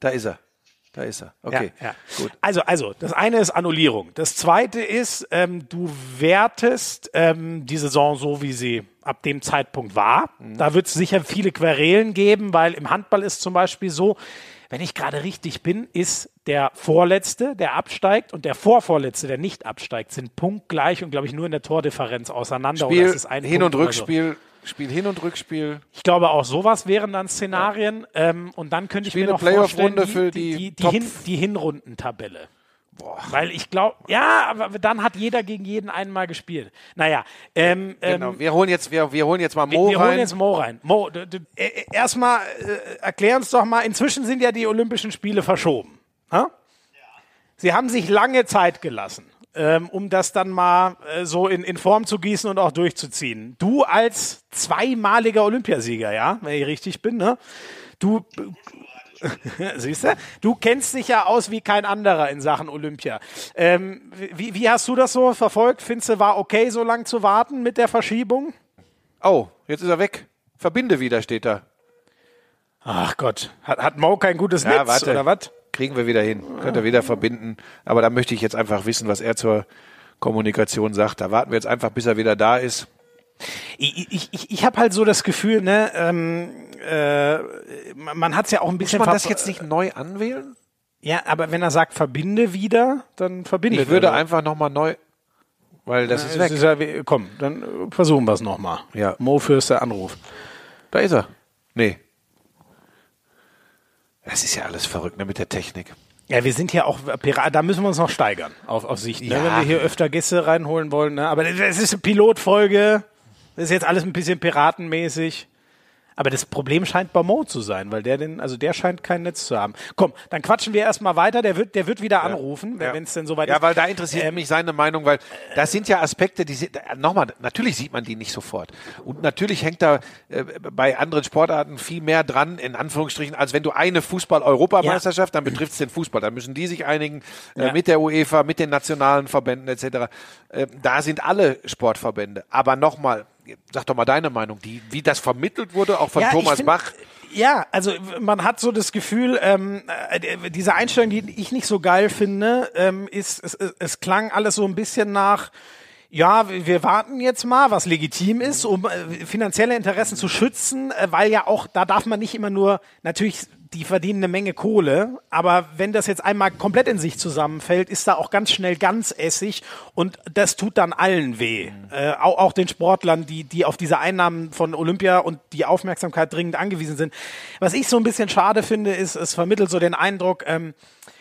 Da ist er. Da ist er. Okay. Ja, ja. Gut. Also, also, das eine ist Annullierung. Das zweite ist, ähm, du wertest ähm, die Saison so, wie sie ab dem Zeitpunkt war. Mhm. Da wird es sicher viele Querelen geben, weil im Handball ist zum Beispiel so, wenn ich gerade richtig bin, ist der Vorletzte, der absteigt, und der Vorvorletzte, der nicht absteigt, sind punktgleich und, glaube ich, nur in der Tordifferenz auseinander. Spiel oder es ist ein Hin- und so. Rückspiel. Spiel Hin- und Rückspiel. Ich glaube, auch sowas wären dann Szenarien. Ähm, und dann könnte ich Spiel mir eine noch vorstellen, Playoff-Runde die, für die, die die, Hin, die Hinrundentabelle. Weil ich glaube, ja, aber dann hat jeder gegen jeden einmal gespielt. Naja, ähm, Genau. ähm, Wir holen jetzt, wir, wir holen jetzt mal wir, Mo wir rein. holen jetzt Mo rein. Mo, äh, äh, erstmal äh, erklär uns doch mal, inzwischen sind ja die Olympischen Spiele verschoben. Ha? Sie haben sich lange Zeit gelassen, ähm, um das dann mal äh, so in, in Form zu gießen und auch durchzuziehen. Du als zweimaliger Olympiasieger, ja, wenn ich richtig bin, ne? Du, siehst du, du kennst dich ja aus wie kein anderer in Sachen Olympia. Ähm, wie, wie hast du das so verfolgt? Findest du, war okay, so lang zu warten mit der Verschiebung? oh, jetzt ist er weg. Verbinde wieder steht da. Ach Gott, hat, hat Mo kein gutes Ja, Netz warte. oder was? Kriegen wir wieder hin. Könnt ihr wieder verbinden. Aber da möchte ich jetzt einfach wissen, was er zur Kommunikation sagt. Da warten wir jetzt einfach, bis er wieder da ist. Ich, ich, ich, ich habe halt so das Gefühl, ne, ähm, äh, man hat es ja auch ein bisschen. Muss man das jetzt nicht neu anwählen? Ja, aber wenn er sagt, verbinde wieder, dann verbinde Ich würde er. einfach nochmal neu, weil das ist Es weg. ist ja, komm, dann versuchen wir es nochmal. Ja. Mo Fürster Anruf. Da ist er. Nee. Das ist ja alles verrückt, ne, mit der Technik. Ja, wir sind ja auch Pirat, da müssen wir uns noch steigern auf, auf Sicht, ne? Ja. wenn wir hier öfter Gäste reinholen wollen. Ne? Aber es ist eine Pilotfolge, das ist jetzt alles ein bisschen piratenmäßig. Aber das Problem scheint bei Mo zu sein, weil der den, also der scheint kein Netz zu haben. Komm, dann quatschen wir erstmal weiter. Der wird, der wird wieder anrufen, wenn es denn soweit Ja, ist. weil da interessiert Ähm, mich seine Meinung, weil das sind ja Aspekte, die sind, nochmal, natürlich sieht man die nicht sofort. Und natürlich hängt da äh, bei anderen Sportarten viel mehr dran, in Anführungsstrichen, als wenn du eine Fußball-Europameisterschaft, dann betrifft es den Fußball. Dann müssen die sich einigen äh, Ja. mit der UEFA, mit den nationalen Verbänden etc. Äh, da sind alle Sportverbände. Aber nochmal, sag doch mal deine Meinung, die, wie das vermittelt wurde, auch von Ja, Thomas find- Bach. Ja, also man hat so das Gefühl, ähm, äh, diese Einstellung, die ich nicht so geil finde, ähm, ist, es, es, klang alles so ein bisschen nach, ja, wir wir warten jetzt mal, was legitim ist, um äh, finanzielle Interessen zu schützen, äh, weil ja auch, da darf man nicht immer nur, natürlich, die verdienen eine Menge Kohle, aber wenn das jetzt einmal komplett in sich zusammenfällt, ist da auch ganz schnell ganz Essig und das tut dann allen weh. Äh, auch, auch den Sportlern, die, die auf diese Einnahmen von Olympia und die Aufmerksamkeit dringend angewiesen sind. Was ich so ein bisschen schade finde, ist, es vermittelt so den Eindruck, ähm,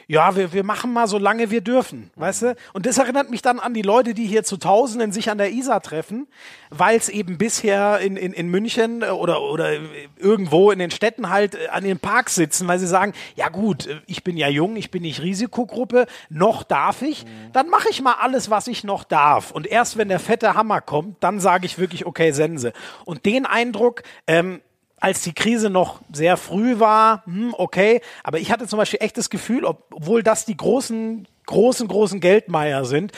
ja, wir, wir machen mal so lange wir dürfen, weißt du? Und das erinnert mich dann an die Leute, die hier zu Tausenden sich an der Isar treffen, weil es eben bisher in, in, in München äh, oder, oder irgendwo in den Städten halt äh, an den Parks sitzen, weil sie sagen, ja gut, äh, ich bin ja jung, ich bin nicht Risikogruppe, noch darf ich, dann mache ich mal alles, was ich noch darf. Und erst wenn der fette Hammer kommt, dann sage ich wirklich, okay, Sense. Und den Eindruck, ähm, als die Krise noch sehr früh war, hm, okay, aber ich hatte zum Beispiel echt das Gefühl, ob- obwohl das die großen, großen, großen Geldmeier sind,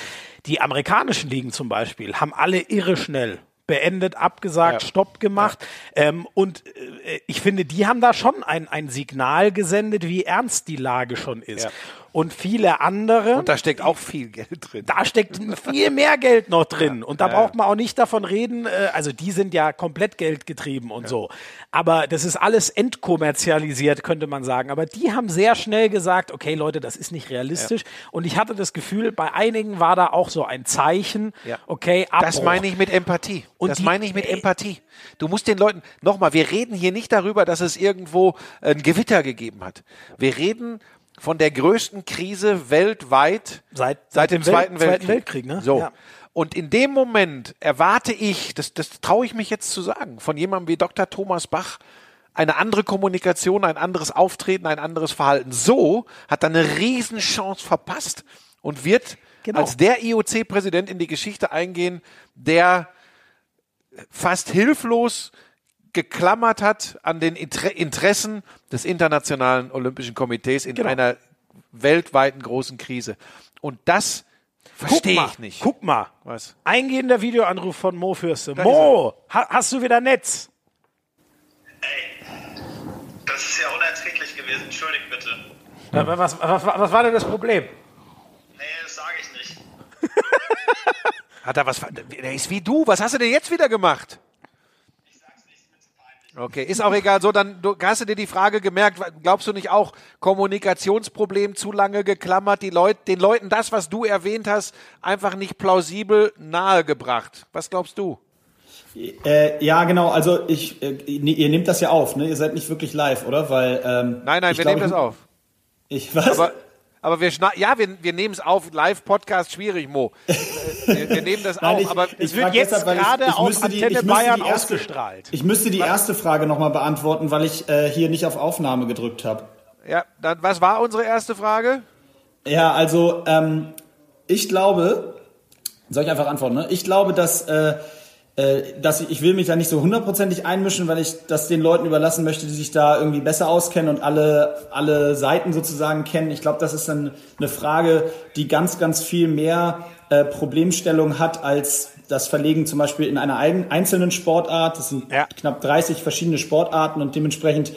die amerikanischen Ligen zum Beispiel haben alle irre schnell beendet, abgesagt, Ja. Stopp gemacht. Ähm, und äh, ich finde, die haben da schon ein, ein Signal gesendet, wie ernst die Lage schon ist. Ja. Und viele andere. Und da steckt auch viel Geld drin. Da steckt viel mehr Geld noch drin. Und da Ja. braucht man auch nicht davon reden, äh, also die sind ja komplett geldgetrieben und so. Aber das ist alles entkommerzialisiert, könnte man sagen. Aber die haben sehr schnell gesagt, okay Leute, das ist nicht realistisch. Und ich hatte das Gefühl, bei einigen war da auch so ein Zeichen, Ja. okay, Abbruch. Das meine ich mit Empathie. Und das die- meine ich mit. Empathie. Du musst den Leuten, nochmal, wir reden hier nicht darüber, dass es irgendwo ein Gewitter gegeben hat. Wir reden von der größten Krise weltweit Seit- seit seit dem Welt- Zweiten Zweiten Weltkrieg. Weltkrieg, ne? So. Ja. Und in dem Moment erwarte ich, das, das traue ich mich jetzt zu sagen, von jemandem wie Dr. Thomas Bach, eine andere Kommunikation, ein anderes Auftreten, ein anderes Verhalten. So hat er eine Riesenchance verpasst und wird Genau. als der IOC-Präsident in die Geschichte eingehen, der fast hilflos geklammert hat an den Inter Interessen des Internationalen Olympischen Komitees in Genau. einer weltweiten großen Krise. Und das verstehe ich nicht. Guck mal. Was? Eingehender Videoanruf von Mo Fürste. Da Mo, ha hast du wieder Netz? Das ist ja unerträglich gewesen. Entschuldigt bitte. Was, was, was, was war denn das Problem? Nee, das sage ich nicht. Hat er was? ver- Der ist wie du. Was hast du denn jetzt wieder gemacht? Ich sag's nicht, ist mir zu peinlich. Okay, ist auch egal. So, dann du, hast du dir die Frage gemerkt. Glaubst du nicht auch Kommunikationsproblem zu lange geklammert? Die Leute, den Leuten das, was du erwähnt hast, einfach nicht plausibel nahegebracht. Was glaubst du? Äh, ja, genau. Also ich, äh, ihr nehmt das ja auf, ne? Ihr seid nicht wirklich live, oder? Weil ähm, Nein, nein, wir glaub, nehmen das auf. Ich was? Aber, aber wir ja, wir, wir nehmen es auf. Live-Podcast schwierig, Mo. Äh, wir, wir nehmen das Nein, auf. ich- aber ich Es wird jetzt deshalb, weil ich- gerade ich auf müsste die- Antenne ich Bayern erste- ausgestrahlt. Ich müsste die erste Frage nochmal beantworten, weil ich äh, hier nicht auf Aufnahme gedrückt habe. ja, dann, was war unsere erste Frage? Ja, also ähm, ich glaube, soll ich einfach antworten, ne? Ich glaube, dass, äh, dass ich, ich will mich da nicht so hundertprozentig einmischen, weil ich das den Leuten überlassen möchte, die sich da irgendwie besser auskennen und alle, alle Seiten sozusagen kennen. Ich glaube, das ist dann eine Frage, die ganz, ganz viel mehr äh, Problemstellung hat als das Verlegen zum Beispiel in einer eigen, einzelnen Sportart. Das sind Ja. knapp 30 verschiedene Sportarten und dementsprechend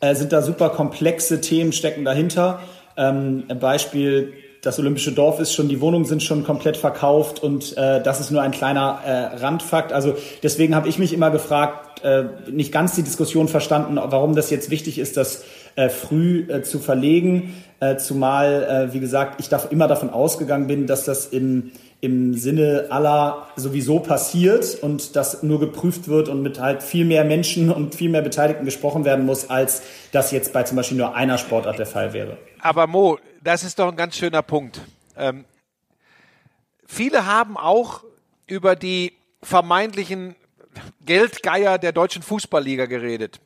äh, sind da super komplexe Themen stecken dahinter. Ähm, ein Beispiel, das Olympische Dorf ist schon, die Wohnungen sind schon komplett verkauft und äh, das ist nur ein kleiner äh, Randfakt. Also deswegen habe ich mich immer gefragt, äh, nicht ganz die Diskussion verstanden, warum das jetzt wichtig ist, das äh, früh äh, zu verlegen, äh, zumal, äh, wie gesagt, ich da immer davon ausgegangen bin, dass das im im Sinne aller sowieso passiert und das nur geprüft wird und mit halt viel mehr Menschen und viel mehr Beteiligten gesprochen werden muss, als das jetzt bei zum Beispiel nur einer Sportart der Fall wäre. Aber Mo, das ist doch ein ganz schöner Punkt. Ähm, viele haben auch über die vermeintlichen, Geldgeier der deutschen Fußballliga geredet.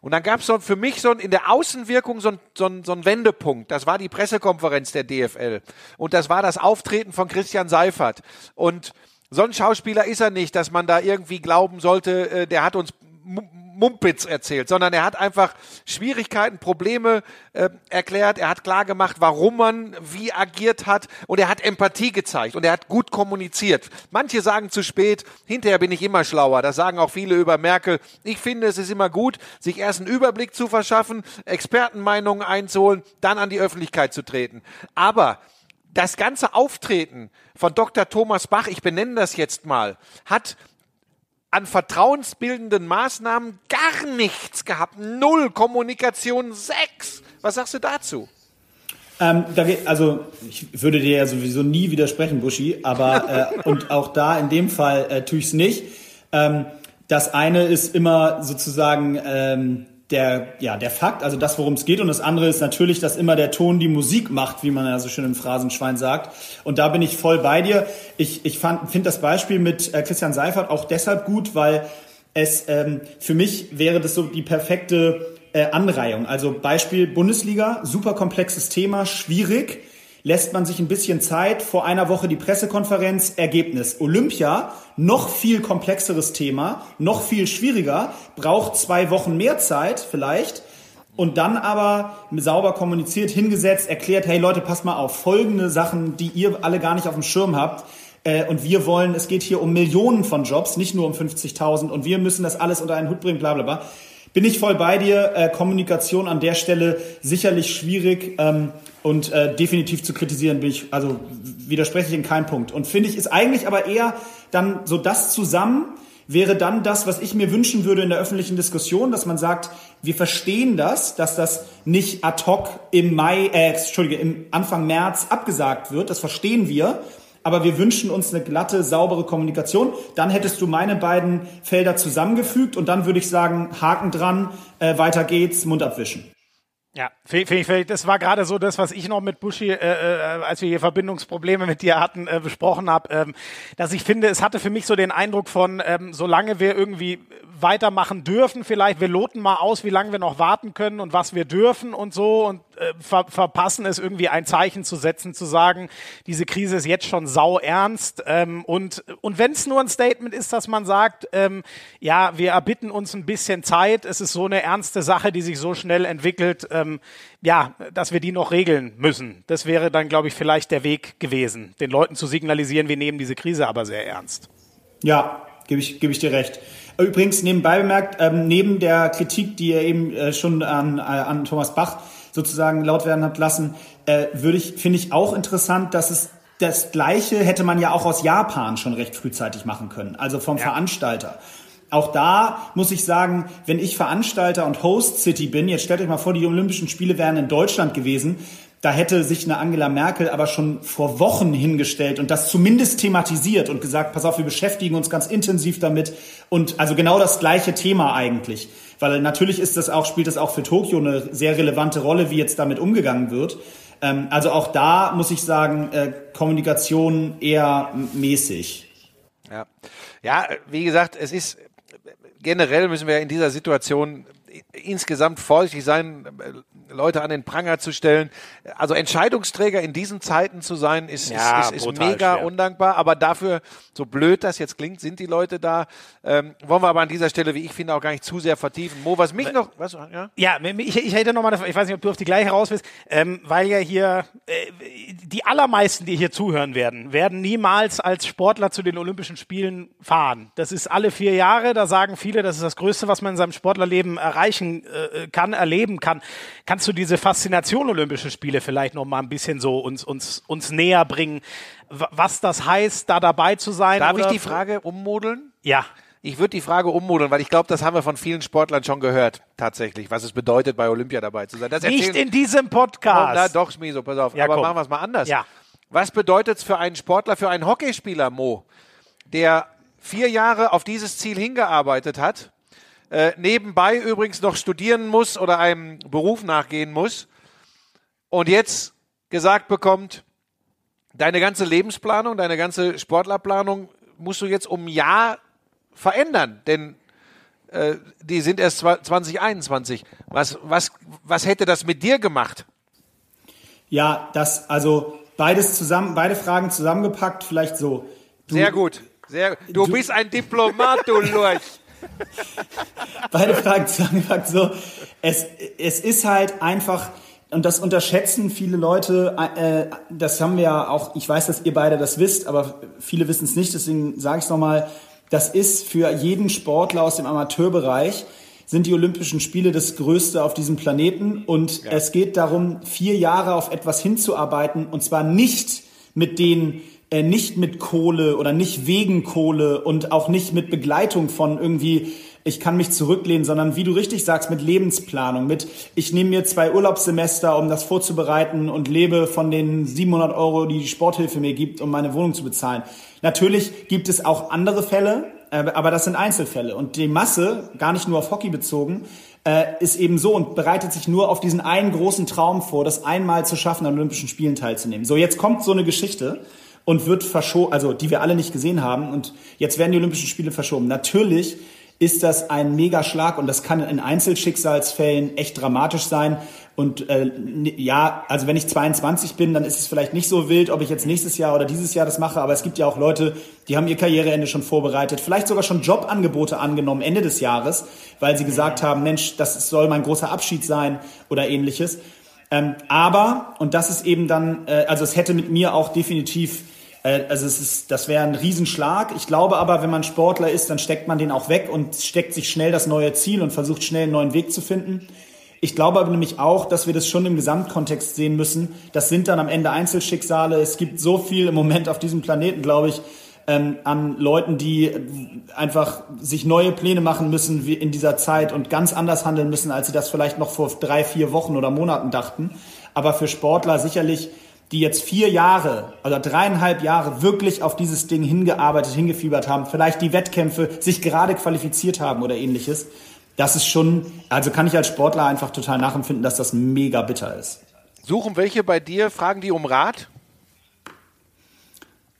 Und dann gab es so für mich so in der Außenwirkung so ein, so, ein, so ein Wendepunkt. Das war die Pressekonferenz der DFL. Und das war das Auftreten von Christian Seifert. Und so ein Schauspieler ist er nicht, dass man da irgendwie glauben sollte, äh, der hat uns Mumpitz erzählt, sondern er hat einfach Schwierigkeiten, Probleme äh, erklärt. Er hat klar gemacht, warum man wie agiert hat und er hat Empathie gezeigt und er hat gut kommuniziert. Manche sagen zu spät, hinterher bin ich immer schlauer. Das sagen auch viele über Merkel. Ich finde, es ist immer gut, sich erst einen Überblick zu verschaffen, Expertenmeinungen einzuholen, dann an die Öffentlichkeit zu treten. Aber das ganze Auftreten von Dr. Thomas Bach, ich benenne das jetzt mal, hat an vertrauensbildenden Maßnahmen gar nichts gehabt. Null Kommunikation, sechs. Was sagst du dazu? Ähm, da geht, also ich würde dir ja sowieso nie widersprechen, Buschi, aber äh, und auch da in dem Fall äh, tue ich es nicht. Ähm, das eine ist immer sozusagen ähm, der, ja, der Fakt, also das, worum es geht. Und das andere ist natürlich, dass immer der Ton die Musik macht, wie man ja so schön im Phrasenschwein sagt. Und da bin ich voll bei dir. Ich, ich finde das Beispiel mit äh, Christian Seifert auch deshalb gut, weil es ähm, für mich wäre das so die perfekte äh, Anreihung. Also Beispiel Bundesliga, super komplexes Thema, schwierig lässt man sich ein bisschen Zeit. Vor einer Woche die Pressekonferenz, Ergebnis. Olympia, noch viel komplexeres Thema, noch viel schwieriger, braucht zwei Wochen mehr Zeit vielleicht. Und dann aber sauber kommuniziert, hingesetzt, erklärt, hey Leute, passt mal auf, folgende Sachen, die ihr alle gar nicht auf dem Schirm habt. Äh, und wir wollen, es geht hier um Millionen von Jobs, nicht nur um 50.000 und wir müssen das alles unter einen Hut bringen, bla bla bla. Bin ich voll bei dir. Äh, Kommunikation an der Stelle sicherlich schwierig. Und äh, definitiv zu kritisieren bin ich, also widerspreche ich in keinem Punkt. Und finde ich, ist eigentlich aber eher dann so das zusammen, wäre dann das, was ich mir wünschen würde in der öffentlichen Diskussion, dass man sagt, wir verstehen das, dass das nicht ad hoc im Mai, äh, Entschuldige, im Anfang März abgesagt wird, das verstehen wir, aber wir wünschen uns eine glatte, saubere Kommunikation. Dann hättest du meine beiden Felder zusammengefügt und dann würde ich sagen, Haken dran, äh, weiter geht's, Mund abwischen. Ja, finde ich, das war gerade so das, was ich noch mit Buschi, äh, äh, als wir hier Verbindungsprobleme mit dir hatten, äh, besprochen habe, ähm, dass ich finde, es hatte für mich so den Eindruck von, ähm, solange wir irgendwie weitermachen dürfen, vielleicht wir loten mal aus, wie lange wir noch warten können und was wir dürfen und so und äh, ver verpassen es irgendwie ein Zeichen zu setzen, zu sagen, diese Krise ist jetzt schon sau ernst ähm, und und wenn es nur ein Statement ist, dass man sagt, ähm, ja, wir erbitten uns ein bisschen Zeit, es ist so eine ernste Sache, die sich so schnell entwickelt, ähm, ja, dass wir die noch regeln müssen. Das wäre dann, glaube ich, vielleicht der Weg gewesen, den Leuten zu signalisieren, wir nehmen diese Krise aber sehr ernst. Ja, gebe ich, gebe ich dir recht. Übrigens nebenbei bemerkt, ähm, neben der Kritik, die er eben äh, schon an, äh, an Thomas Bach sozusagen laut werden hat lassen, äh, würde ich, finde ich auch interessant, dass es das Gleiche hätte man ja auch aus Japan schon recht frühzeitig machen können, also vom ja. Veranstalter. Auch da muss ich sagen, wenn ich Veranstalter und Host City bin, jetzt stellt euch mal vor, die Olympischen Spiele wären in Deutschland gewesen, da hätte sich eine Angela Merkel aber schon vor Wochen hingestellt und das zumindest thematisiert und gesagt, pass auf, wir beschäftigen uns ganz intensiv damit und also genau das gleiche Thema eigentlich. Weil natürlich ist das auch, spielt das auch für Tokio eine sehr relevante Rolle, wie jetzt damit umgegangen wird. Ähm, also auch da muss ich sagen, äh, Kommunikation eher mäßig. Ja. ja, wie gesagt, es ist generell müssen wir in dieser Situation insgesamt vorsichtig sein, Leute an den Pranger zu stellen. Also Entscheidungsträger in diesen Zeiten zu sein, ist, ja, ist, ist, ist mega schwer. undankbar. Aber dafür, so blöd das jetzt klingt, sind die Leute da. Ähm, wollen wir aber an dieser Stelle, wie ich finde, auch gar nicht zu sehr vertiefen. Mo, was mich noch, was, ja? Ja, ich, ich hätte noch mal, ich weiß nicht, ob du auf die gleiche raus willst, ähm, weil ja hier äh, die allermeisten, die hier zuhören werden, werden niemals als Sportler zu den Olympischen Spielen fahren. Das ist alle vier Jahre. Da sagen viele, das ist das Größte, was man in seinem Sportlerleben erreichen äh, kann, erleben kann. Kannst du diese Faszination Olympische Spiele vielleicht noch mal ein bisschen so uns, uns, uns näher bringen, was das heißt, da dabei zu sein? Darf ich die Frage ummodeln? Ja. Ich würde die Frage ummodeln, weil ich glaube, das haben wir von vielen Sportlern schon gehört, tatsächlich, was es bedeutet, bei Olympia dabei zu sein. Das Nicht in diesem Podcast. Oh, na doch, Schmiso, pass auf. Ja, Aber komm. machen wir es mal anders. Ja. Was bedeutet es für einen Sportler, für einen Hockeyspieler, Mo, der vier Jahre auf dieses Ziel hingearbeitet hat äh, nebenbei übrigens noch studieren muss oder einem Beruf nachgehen muss und jetzt gesagt bekommt, deine ganze Lebensplanung, deine ganze Sportlerplanung musst du jetzt um ein Jahr verändern, denn äh, die sind erst 2021. Was, was, was hätte das mit dir gemacht? Ja, das, also beides zusammen, beide Fragen zusammengepackt, vielleicht so. Du, Sehr gut. Sehr, du, Du- bist ein Diplomat, du Lurch. beide Fragen zusammengepackt. So, es, es ist halt einfach, und das unterschätzen viele Leute, äh, das haben wir ja auch, ich weiß, dass ihr beide das wisst, aber viele wissen es nicht, deswegen sage ich es nochmal, das ist für jeden Sportler aus dem Amateurbereich, sind die Olympischen Spiele das Größte auf diesem Planeten. Und es geht darum, vier Jahre auf etwas hinzuarbeiten und zwar nicht mit den äh, nicht mit Kohle oder nicht wegen Kohle und auch nicht mit Begleitung von irgendwie, ich kann mich zurücklehnen, sondern wie du richtig sagst, mit Lebensplanung, mit ich nehme mir zwei Urlaubssemester, um das vorzubereiten und lebe von den 700 Euro, die die Sporthilfe mir gibt, um meine Wohnung zu bezahlen. Natürlich gibt es auch andere Fälle, äh, aber das sind Einzelfälle. Und die Masse, gar nicht nur auf Hockey bezogen, äh, ist eben so und bereitet sich nur auf diesen einen großen Traum vor, das einmal zu schaffen, an Olympischen Spielen teilzunehmen. So, jetzt kommt so eine Geschichte und wird verschoben, also die wir alle nicht gesehen haben und jetzt werden die Olympischen Spiele verschoben. Natürlich ist das ein Megaschlag und das kann in Einzelschicksalsfällen echt dramatisch sein. Und äh, ja, also wenn ich 22 bin, dann ist es vielleicht nicht so wild, ob ich jetzt nächstes Jahr oder dieses Jahr das mache. Aber es gibt ja auch Leute, die haben ihr Karriereende schon vorbereitet, vielleicht sogar schon Jobangebote angenommen Ende des Jahres, weil sie gesagt haben, Mensch, das soll mein großer Abschied sein oder ähnliches. Ähm, aber, und das ist eben dann, äh, also es hätte mit mir auch definitiv, also es ist, das wäre ein Riesenschlag. Ich glaube aber, wenn man Sportler ist, dann steckt man den auch weg und steckt sich schnell das neue Ziel und versucht schnell einen neuen Weg zu finden. Ich glaube aber nämlich auch, dass wir das schon im Gesamtkontext sehen müssen. Das sind dann am Ende Einzelschicksale. Es gibt so viel im Moment auf diesem Planeten, glaube ich, ähm, an Leuten, die einfach sich neue Pläne machen müssen in dieser Zeit und ganz anders handeln müssen, als sie das vielleicht noch vor drei, vier Wochen oder Monaten dachten. Aber für Sportler sicherlich, die jetzt vier Jahre oder dreieinhalb Jahre wirklich auf dieses Ding hingearbeitet, hingefiebert haben, vielleicht die Wettkämpfe sich gerade qualifiziert haben oder ähnliches. Das ist schon, also kann ich als Sportler einfach total nachempfinden, dass das mega bitter ist. Suchen welche bei dir, fragen die um Rat?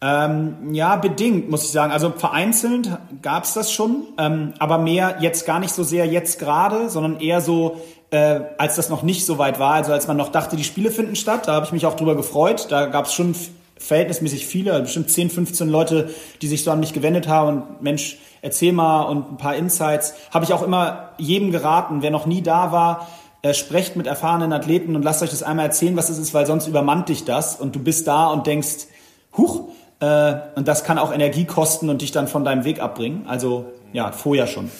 Ähm, ja, bedingt, muss ich sagen. Also vereinzelt gab's das schon, ähm, aber mehr jetzt gar nicht so sehr jetzt gerade, sondern eher so, äh, als das noch nicht so weit war, also als man noch dachte, die Spiele finden statt. Da habe ich mich auch drüber gefreut. Da gab's schon f- verhältnismäßig viele, also bestimmt 10, 15 Leute, die sich so an mich gewendet haben und Mensch, erzähl mal und ein paar Insights. Habe ich auch immer jedem geraten, wer noch nie da war, äh, sprecht mit erfahrenen Athleten und lasst euch das einmal erzählen, was es ist, weil sonst übermannt dich das und du bist da und denkst, huch, äh, und das kann auch Energie kosten und dich dann von deinem Weg abbringen. Also ja, vorher schon.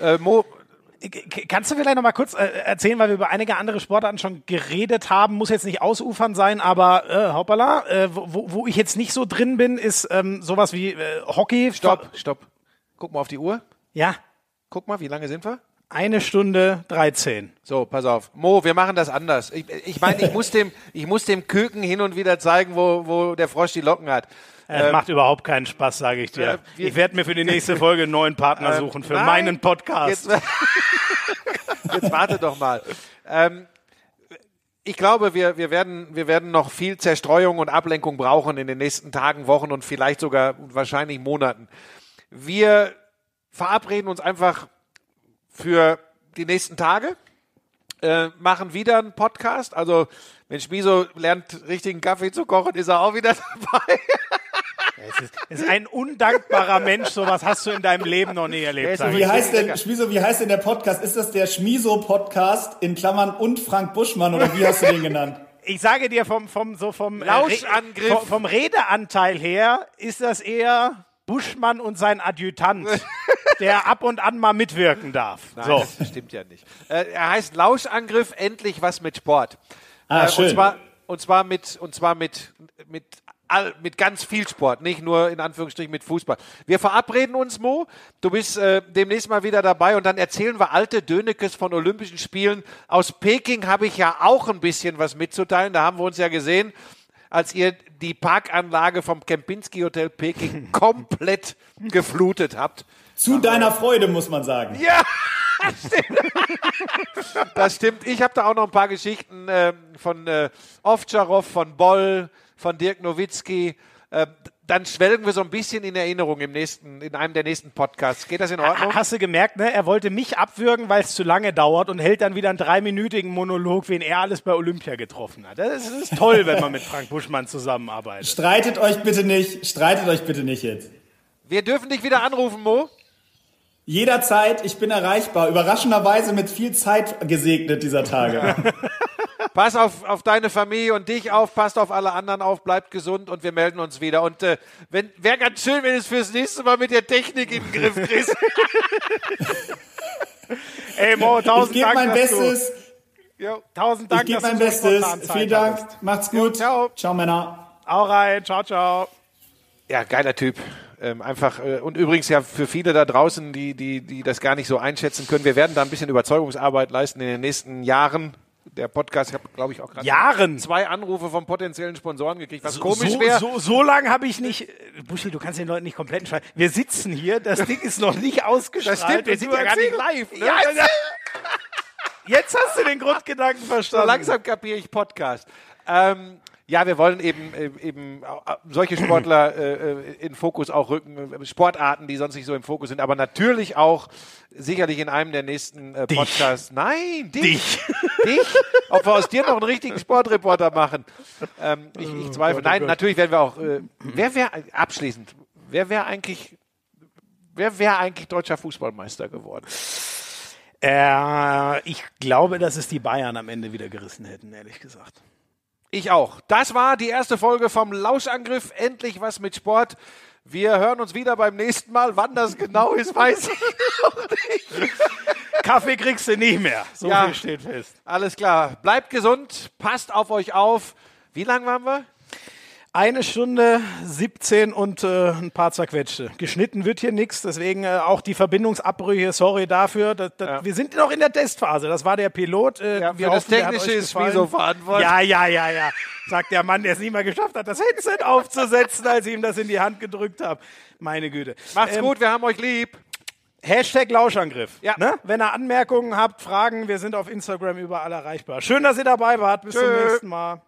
Äh, Mo, Kannst du vielleicht noch mal kurz äh, erzählen, weil wir über einige andere Sportarten schon geredet haben, muss jetzt nicht ausufern sein, aber äh, hoppala, äh, wo, wo- wo ich jetzt nicht so drin bin, ist ähm, sowas wie äh, Hockey. stopp, stopp. Guck mal auf die Uhr. Ja, Guck mal, wie lange sind wir? eine Stunde 13. So, pass auf. Mo, wir machen das anders. Ich, ich meine, ich muss dem, ich muss dem Küken hin und wieder zeigen, wo, wo der Frosch die Locken hat. Es macht überhaupt keinen Spaß, sage ich dir. äh, ich werde mir für die nächste Folge einen neuen Partner suchen für Nein, meinen Podcast. Jetzt, jetzt warte doch mal. Ähm, ich glaube, wir, wir, werden, wir werden noch viel Zerstreuung und Ablenkung brauchen in den nächsten Tagen, Wochen und vielleicht sogar wahrscheinlich Monaten. Wir verabreden uns einfach für die nächsten Tage, äh, machen wieder einen Podcast. Also, wenn Schmiso lernt, richtigen Kaffee zu kochen, ist er auch wieder dabei. Es ist, es ist ein undankbarer Mensch, sowas hast du in deinem Leben noch nie erlebt. Wie heißt denn, Schmiso, wie heißt denn der Podcast? Ist das der Schmiso-Podcast in Klammern und Frank Buschmann oder wie hast du den genannt? Ich sage dir vom, vom, so vom, äh, Lauschangriff. Vom, vom Redeanteil her ist das eher Buschmann und sein Adjutant, der ab und an mal mitwirken darf. Nein, so. das stimmt ja nicht. Äh, er heißt Lauschangriff, endlich was mit Sport. Ah, äh, schön. Und zwar, und zwar mit, und zwar mit, mit, mit ganz viel Sport, nicht nur in Anführungsstrichen mit Fußball. Wir verabreden uns, Mo. Du bist äh, demnächst mal wieder dabei und dann erzählen wir alte Dönekes von Olympischen Spielen. Aus Peking habe ich ja auch ein bisschen was mitzuteilen. Da haben wir uns ja gesehen, als ihr die Parkanlage vom Kempinski Hotel Peking komplett geflutet habt. Zu deiner Freude, muss man sagen. Ja, stimmt. Das stimmt. Ich habe da auch noch ein paar Geschichten ähm, von äh, Ovtcharov, von Boll, von Dirk Nowitzki. Äh, dann schwelgen wir so ein bisschen in Erinnerung im nächsten, in einem der nächsten Podcasts. Geht das in Ordnung? Hast du gemerkt, ne? Er wollte mich abwürgen, weil es zu lange dauert und hält dann wieder einen dreiminütigen Monolog, wen er alles bei Olympia getroffen hat. Das ist, das ist toll, wenn man mit Frank Buschmann zusammenarbeitet. Streitet euch bitte nicht, streitet euch bitte nicht jetzt. Wir dürfen dich wieder anrufen, Mo. Jederzeit, ich bin erreichbar. Überraschenderweise mit viel Zeit gesegnet dieser Tage. Pass auf, auf deine Familie und dich auf, passt auf alle anderen auf, bleibt gesund und wir melden uns wieder. Und äh, wenn wäre ganz schön, wenn du es fürs nächste Mal mit der Technik in den Griff kriegst. Ey, Mo, Ich tausend gebe Dank. mein dass Bestes. Du, jo, tausend Dank, Ich gebe dass mein Bestes. Vielen Dank. hattest. Macht's gut. ciao. Ciao, Männer. Hau rein. Ciao, ciao. Ja, geiler Typ. Ähm, einfach äh, und übrigens ja für viele da draußen, die, die, die das gar nicht so einschätzen können, wir werden da ein bisschen Überzeugungsarbeit leisten in den nächsten Jahren. Der Podcast, ich habe, glaube ich, auch gerade Jahren? zwei Anrufe von potenziellen Sponsoren gekriegt, was So, komisch so, wäre. so, so lange habe ich nicht. äh, Buschi, du kannst den Leuten nicht komplett entscheiden. Wir sitzen hier, das Ding ist noch nicht ausgestrahlt. Das stimmt, wir sind ja gar nicht live. Ne? Ja, ja. Jetzt hast du den Grundgedanken So verstanden. langsam kapiere ich Podcast. Ähm, ja, wir wollen eben, äh, eben solche Sportler äh, äh, in Fokus auch rücken, äh, Sportarten, die sonst nicht so im Fokus sind, aber natürlich auch sicherlich in einem der nächsten äh, Podcasts. Nein, dich. Dich. dich. Ob wir aus dir noch einen richtigen Sportreporter machen. Ähm, ich, ich zweifle. Nein, natürlich werden wir auch. Äh, wer wäre abschließend? Wer wäre eigentlich? Wer wäre eigentlich deutscher Fußballmeister geworden? Äh, ich glaube, dass es die Bayern am Ende wieder gerissen hätten, ehrlich gesagt. Ich auch. Das war die erste Folge vom Lauschangriff. Endlich was mit Sport. Wir hören uns wieder beim nächsten Mal. Wann das genau ist, weiß ich noch nicht. Kaffee kriegst du nicht mehr. So Ja. viel steht fest. Alles klar. Bleibt gesund. Passt auf euch auf. Wie lang waren wir? Eine Stunde 17 und äh, ein paar zerquetschte. Geschnitten wird hier nichts, deswegen äh, auch die Verbindungsabbrüche, sorry dafür. Das, das, Ja. Wir sind noch in der Testphase, das war der Pilot. Äh, Ja, wir für das hoffen, Technische ist. Wieso verantwortlich. Ja, ja, ja, ja. Sagt der Mann, der es nie mal geschafft hat, das Headset aufzusetzen, als ich ihm das in die Hand gedrückt habe. Meine Güte. Macht's Ähm, gut. Wir haben euch lieb. Hashtag Lauschangriff. Ja. Ne? Wenn ihr Anmerkungen habt, Fragen, wir sind auf Instagram überall erreichbar. Schön, dass ihr dabei wart. Bis zum Tschö. nächsten Mal.